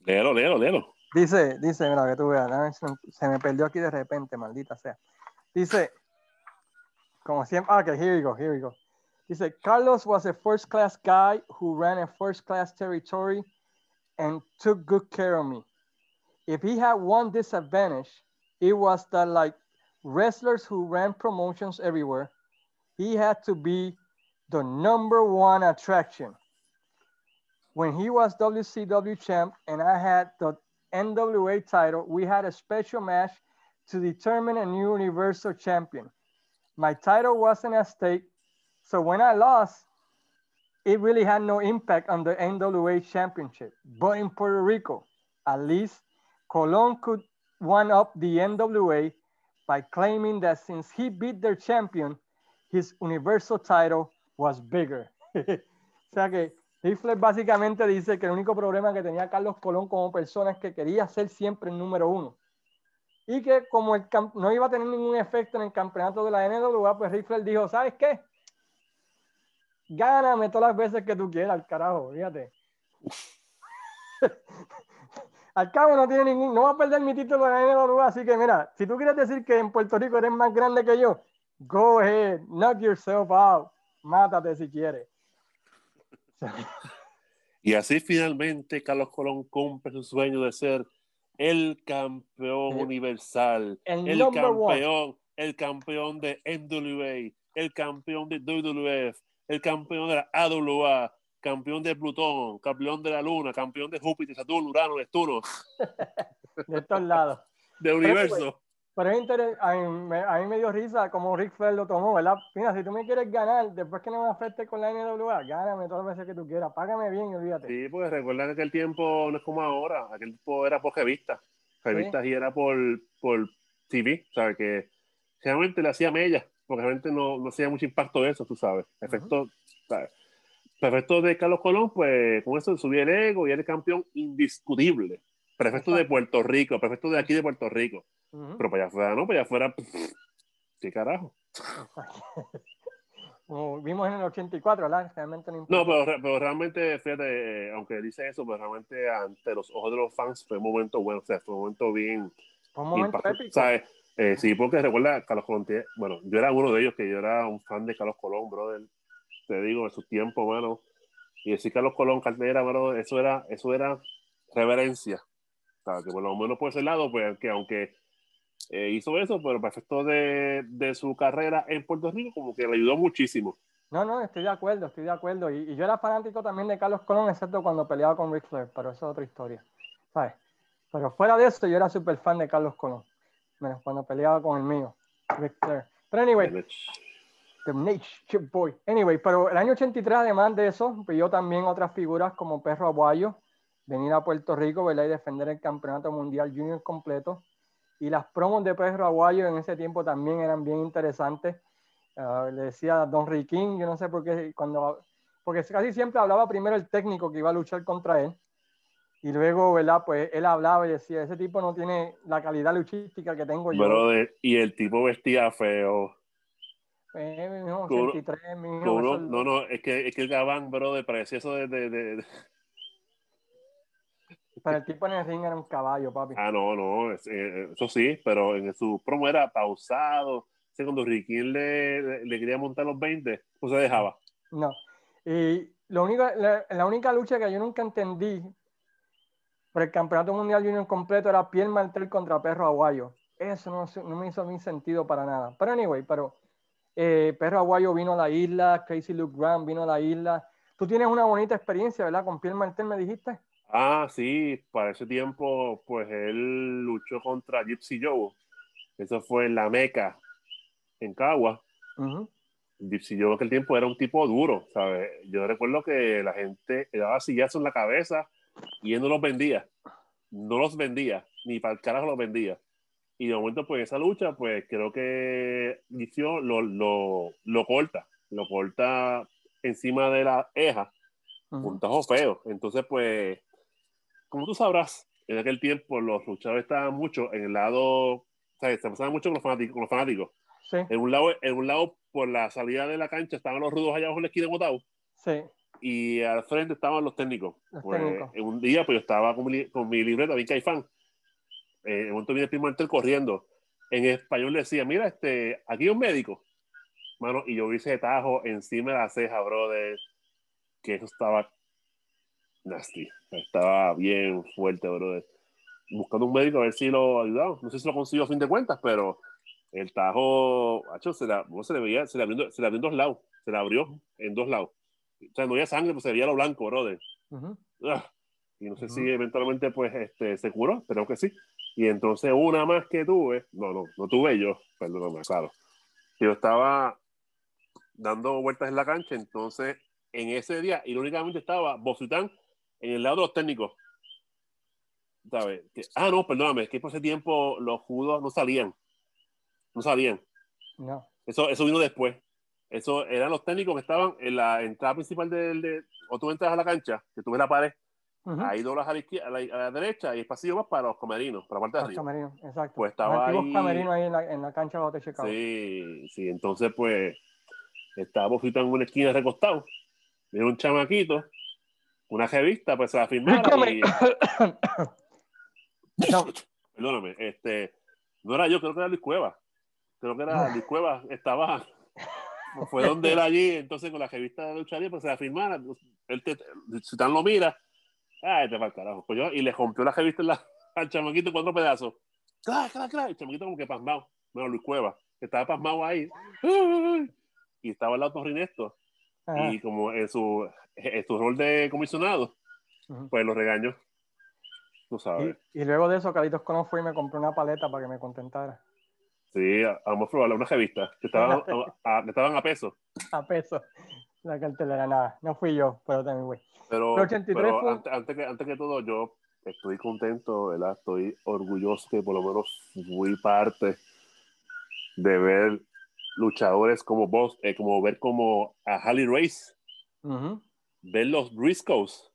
Léelo, léelo, léelo. Dice, dice, mira, que tú veas, se me perdió aquí de repente, maldita sea. Dice, como siempre, ah, ok, here we go, here we go. Dice, Carlos was a first class guy who ran a first class territory and took good care of me. If he had one disadvantage, it was that like wrestlers who ran promotions everywhere, he had to be the number one attraction. When he was WCW champ and I had the NWA title, we had a special match to determine a new universal champion. My title wasn't at stake, so when I lost, it really had no impact on the NWA championship. But in Puerto Rico, at least Colon could one up the NWA by claiming that since he beat their champion, his universal title was bigger. *laughs* o sea que Hitler básicamente dice que el único problema que tenía Carlos Colón como persona es que quería ser siempre el número uno. Y que como el no iba a tener ningún efecto en el campeonato de la NWA, pues Hitler dijo, ¿sabes qué? Gáname todas las veces que tú quieras, carajo, fíjate. *laughs* Al cabo no tiene ningún, no va a perder mi título de NWA, así que mira, si tú quieres decir que en Puerto Rico eres más grande que yo, go ahead, knock yourself out, mátate si quieres. Y así finalmente Carlos Colón cumple su sueño de ser el campeón universal, el, campeón, el campeón de NWA, el campeón de WWF, el campeón de la AWA, campeón de Plutón, campeón de la Luna, campeón de Júpiter, Saturno, Urano, Neptuno. *laughs* de todos lados. De universo. Pero es interesante, a, mí me dio risa como Rick Flair lo tomó, ¿verdad? Mira, si tú me quieres ganar, después que no me afecte con la NWA, gáname todas las veces que tú quieras, págame bien y olvídate. Sí, pues recuerda que aquel tiempo no es como ahora, aquel tiempo era por revistas, revistas y era por, por TV, ¿sabes? Que realmente le hacía mella, porque realmente no, no hacía mucho impacto de eso, tú sabes. Efecto, ¿sabes? Perfecto de Carlos Colón, pues con eso subía el ego y era el campeón indiscutible. Perfecto de Puerto Rico, perfecto de aquí de Puerto Rico. Pero para allá afuera, ¿no? Para allá afuera, ¿qué carajo? *laughs* Como vimos en el 84, ¿verdad? Realmente no No, pero, pero, realmente, fíjate, aunque dice eso, pero realmente ante los ojos de los fans fue un momento bueno, o sea, fue un momento bien. Fue un momento épico. ¿sabes? Eh, sí, porque recuerda, Carlos Colón, bueno, yo era uno de ellos que yo era un fan de Carlos Colón, brother te digo, en su tiempo, bueno, y decir Carlos Colón, Cartera, bueno, eso era, eso era reverencia. O sea, que por lo menos por ese lado, pues que aunque eh, hizo eso, pero para efecto de, de, su carrera en Puerto Rico, como que le ayudó muchísimo. No, no, estoy de acuerdo, estoy de acuerdo. Y, yo era fanático también de Carlos Colón, excepto cuando peleaba con Ric Flair, pero eso es otra historia. ¿Sabes? Pero fuera de eso, yo era súper fan de Carlos Colón. Menos cuando peleaba con el mío, Ric Flair. Pero anyway, The Nature Boy. Anyway, pero el año 83, además de eso, yo también otras figuras como Perro Aguayo, venir a Puerto Rico, ¿verdad? Y defender el campeonato mundial junior completo. Y las promos de Perro Aguayo en ese tiempo también eran bien interesantes. Ah, le decía a Don Riquín, yo no sé por qué, cuando, porque casi siempre hablaba primero el técnico que iba a luchar contra él. Y luego, ¿verdad? Pues él hablaba y decía, ese tipo no tiene la calidad luchística que tengo yo. y el tipo vestía feo. Eh, no, 83, no, no, es que, es que el Gabán, bro, parecía eso de, de, de, Pero el tipo en el ring era un caballo, papi. Ah, no, no, eh, eso sí, pero en su promo era pausado. O cuando Ricky le, le, quería montar los 20, no se dejaba. No. Y lo único, la, la, única lucha que yo nunca entendí por el Campeonato Mundial Junior completo era Pierre Martel contra Perro Aguayo. Eso no, no me hizo mi sentido para nada. Pero anyway, pero eh, Perro Aguayo vino a la isla, Crazy Luke Graham vino a la isla. Tú tienes una bonita experiencia, ¿verdad? Con Pierre Martel, me dijiste. Ah, sí, para ese tiempo, pues él luchó contra Gypsy Joe. Eso fue en la Meca, en Cagua. Gypsy Joe en aquel tiempo era un tipo duro, ¿sabes? Yo recuerdo que la gente le daba sillazos en la cabeza y él no los vendía. No los vendía, ni para el carajo los vendía. Y de momento, pues esa lucha, pues creo que inició lo, lo, lo corta, lo corta encima de la eja, un tajo feo. Entonces, pues como tú sabrás, en aquel tiempo los luchadores estaban mucho en el lado, o sea, se pasaban mucho con los fanáticos. Con los fanáticos. Sí. En, un lado, en un lado, por la salida de la cancha, estaban los rudos allá abajo en la esquina botados. Sí. Y al frente estaban los técnicos. pues, En un día, pues yo estaba con mi, con mi libreta, bien caifán. Eh, en un momento viene el primo corriendo. En español le decía, mira, este, aquí hay un médico. Mano, y yo vi ese tajo encima de la ceja, brother, que eso estaba nasty. Estaba bien fuerte, brother. Buscando un médico a ver si lo ayudaba. No sé si lo consiguió a fin de cuentas, pero el tajo, macho, se, la, se le veía, se le, abrió, se le abrió en dos lados. Se le abrió en dos lados. O sea, no había sangre, pues se veía lo blanco, brother. Ah, y no sé si eventualmente pues este, se curó, pero que sí. Y entonces una más que tuve, no, no, no tuve yo, perdóname, claro. Yo estaba dando vueltas en la cancha, entonces en ese día, irónicamente estaba Bofitán en el lado de los técnicos. ¿Sabes? ah, no, perdóname, es que por ese tiempo los judos no salían. No salían. No. Eso, eso vino después. Eso eran los técnicos que estaban en la entrada principal del. De, o tú entras a la cancha, que tú ves la pared, ahí doblas a la, izquierda, a la, derecha y el pasillo más para los camerinos, para la parte de arriba. Camerinos, exacto. Pues estaba ahí. camerinos ahí en la, en la cancha de Chicago. Sí, sí, entonces pues estábamos en una esquina recostado. Viene un chamaquito una revista, pues se la firmara y... *coughs* Perdóname, este, no era yo, creo que era Luis Cueva. Creo que era Luis Cueva, estaba, fue donde él allí, entonces con la revista de lucha libre, pues se la firmara, él te, si tan lo mira, ay, te va el carajo, pues yo, y le rompió la revista en la, *laughs* al chamaquito en cuatro pedazos. Claro, claro, claro, el chamaquito como que pasmado, bueno, Luis Cueva, estaba pasmado ahí, *laughs* y estaba al lado Rinesto, y como en su en su rol de comisionado, pues lo regaño. Tú sabes. Y, luego de eso, Calitos Cono fue y me compró una paleta para que me contentara. Sí, vamos a probarla, una revista, que estaban *laughs* a, estaban a peso. A peso. La cartelera, nada, no fui yo, pero también güey. Pero, pero antes, que, antes que todo, yo estoy contento, ¿verdad? Estoy orgulloso que por lo menos fui parte de ver luchadores como vos, eh, como ver como a Harley Race, ver los Briscoes.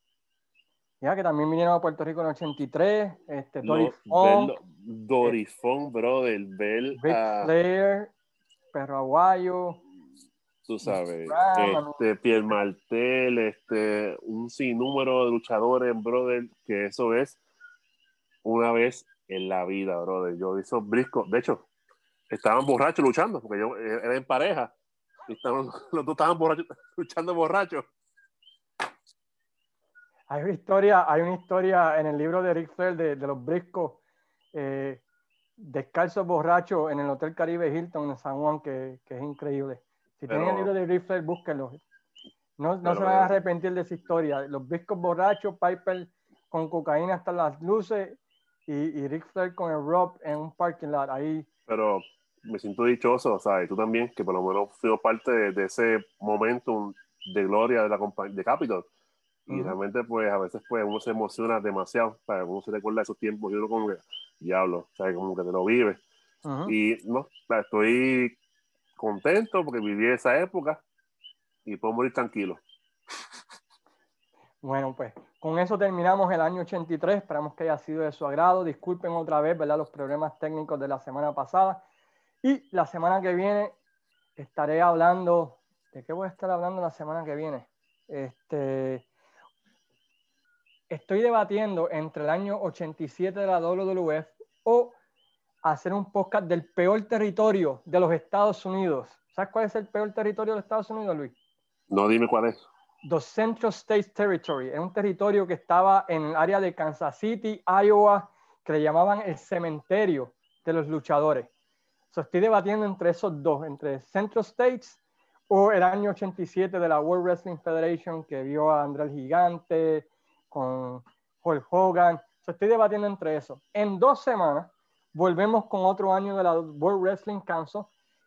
Ya que también vinieron a Puerto Rico en el 83, este, Dorifón. Dorifón, brother, ver Rick Flair, Perro Aguayo. Tú sabes, este, Pierre Martel, este, un sinnúmero de luchadores, brother, que eso es una vez en la vida, brother. Yo hice briscos, de hecho, estaban borrachos luchando, porque yo eh, era en pareja, y estaban, *laughs* los dos estaban borrachos, *laughs* luchando borrachos. Hay una historia, hay una historia en el libro de Rick Flair de, los briscos eh, descalzos borrachos en el Hotel Caribe Hilton en San Juan, que, que es increíble. Si tienen el libro de Rick Flair, búsquenlo. No, no se van a arrepentir de esa historia. Los briscos borrachos, Piper con cocaína hasta las luces y, y Rick Flair con el Rob en un parking lot. Ahí. Pero me siento dichoso, ¿sabes? Tú también, que por lo menos fui parte de, ese momento de gloria de la de Capitol. Y realmente, pues, a veces, pues, uno se emociona demasiado, para uno se recuerda de esos tiempos y uno como que, diablo, ¿sabes? Como que te lo vive. Y, no, estoy contento porque viví esa época y puedo morir tranquilo. *laughs* Bueno, pues con eso terminamos el año 83. Esperamos que haya sido de su agrado. Disculpen otra vez, ¿verdad? Los problemas técnicos de la semana pasada. Y la semana que viene estaré hablando. ¿De qué voy a estar hablando la semana que viene? Este, estoy debatiendo entre el año 87 de la WWF hacer un podcast del peor territorio de los Estados Unidos. ¿Sabes cuál es el peor territorio de los Estados Unidos, Luis? No, dime cuál es. The Central States Territory. Es un territorio que estaba en el área de Kansas City, Iowa, que le llamaban el cementerio de los luchadores. estoy debatiendo entre esos dos, entre Central States o el año 87 de la World Wrestling Federation, que vio a André el Gigante, con estoy debatiendo entre eso. En dos semanas volvemos con otro año de la World Wrestling Council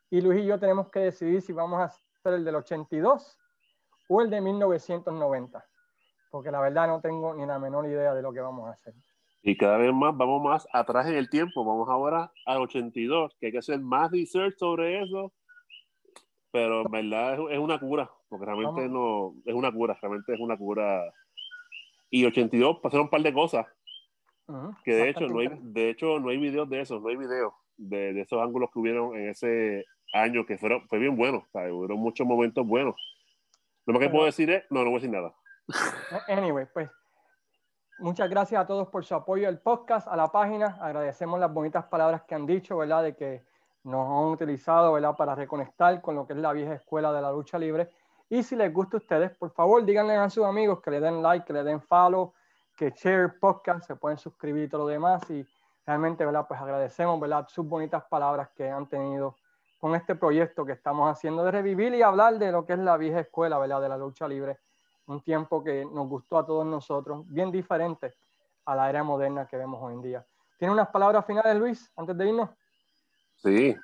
y Luis y yo tenemos que decidir si vamos a hacer el del 82 o el de 1990, porque la verdad no tengo ni la menor idea de lo que vamos a hacer. Y cada vez más vamos más atrás en el tiempo, vamos ahora al 82, que hay que hacer más research sobre eso, pero en verdad es, una cura, porque realmente no, es una cura, realmente es una cura. Y 82 pasaron un par de cosas, que de hecho, no hay, de hecho no hay videos de eso, no hay videos de, de, esos ángulos que hubieron en ese año, que fueron, fue bien bueno, hubo muchos momentos buenos. Lo más que puedo decir es, no, no voy a decir nada. Anyway, pues muchas gracias a todos por su apoyo al podcast, a la página. Agradecemos las bonitas palabras que han dicho, ¿verdad? De que nos han utilizado, ¿verdad? Para reconectar con lo que es la vieja escuela de la lucha libre. Y si les gusta a ustedes, por favor, díganle a sus amigos que le den like, que le den follow, que share podcast, se pueden suscribir y todo lo demás. Y realmente, ¿verdad? Pues agradecemos, ¿verdad? Sus bonitas palabras que han tenido con este proyecto que estamos haciendo de revivir y hablar de lo que es la vieja escuela, ¿verdad? De la lucha libre. Un tiempo que nos gustó a todos nosotros, bien diferente a la era moderna que vemos hoy en día. ¿Tiene unas palabras finales, Luis, antes de irnos? Sí,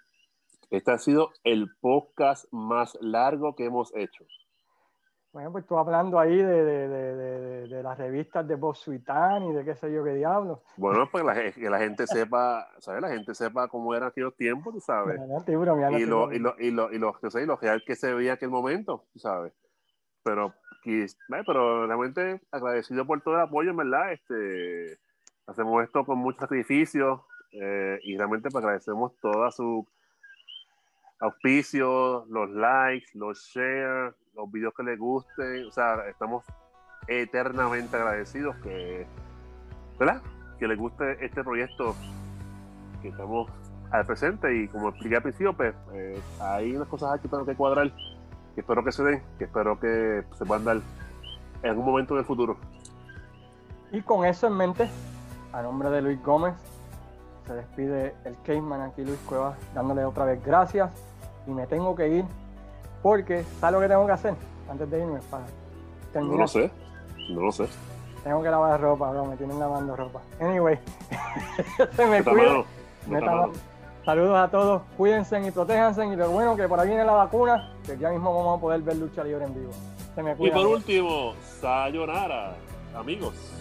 este ha sido el podcast más largo que hemos hecho. Bueno, pues tú hablando ahí de, de, de, de las revistas de Bob Suitán y de qué sé yo qué diablo. Bueno, pues la, que la gente sepa, ¿sabes? La gente sepa cómo eran aquellos tiempos, tú sabes. y, lo, y, lo, y, lo, y, lo, y lo real que se veía aquel momento, tú sabes. Pero, pero realmente agradecido por todo el apoyo, verdad. Este, hacemos esto con mucho sacrificio eh, y realmente pues, agradecemos toda su auspicio, los likes, los shares, los videos que les gusten, o sea, estamos eternamente agradecidos que, ¿verdad? Que les guste este proyecto que estamos al presente y como expliqué al principio, pues eh, hay unas cosas aquí para que cuadrar que espero que se den, que espero que se puedan dar en algún momento en el futuro. Y con eso en mente, a nombre de Luis Gómez, se despide el Caseman aquí, Luis Cuevas, dándole otra vez gracias y me tengo que ir porque, ¿sabes lo que tengo que hacer antes de irme? Para terminar? No lo sé, no lo sé. Tengo que lavar ropa, bro, me tienen lavando ropa. Anyway, *laughs* se me cuida. Saludos a todos, cuídense y protéjanse. Y lo bueno que por ahí viene la vacuna, que ya mismo vamos a poder ver lucha libre en vivo. Se me cuida. Y por último, sayonara, amigos.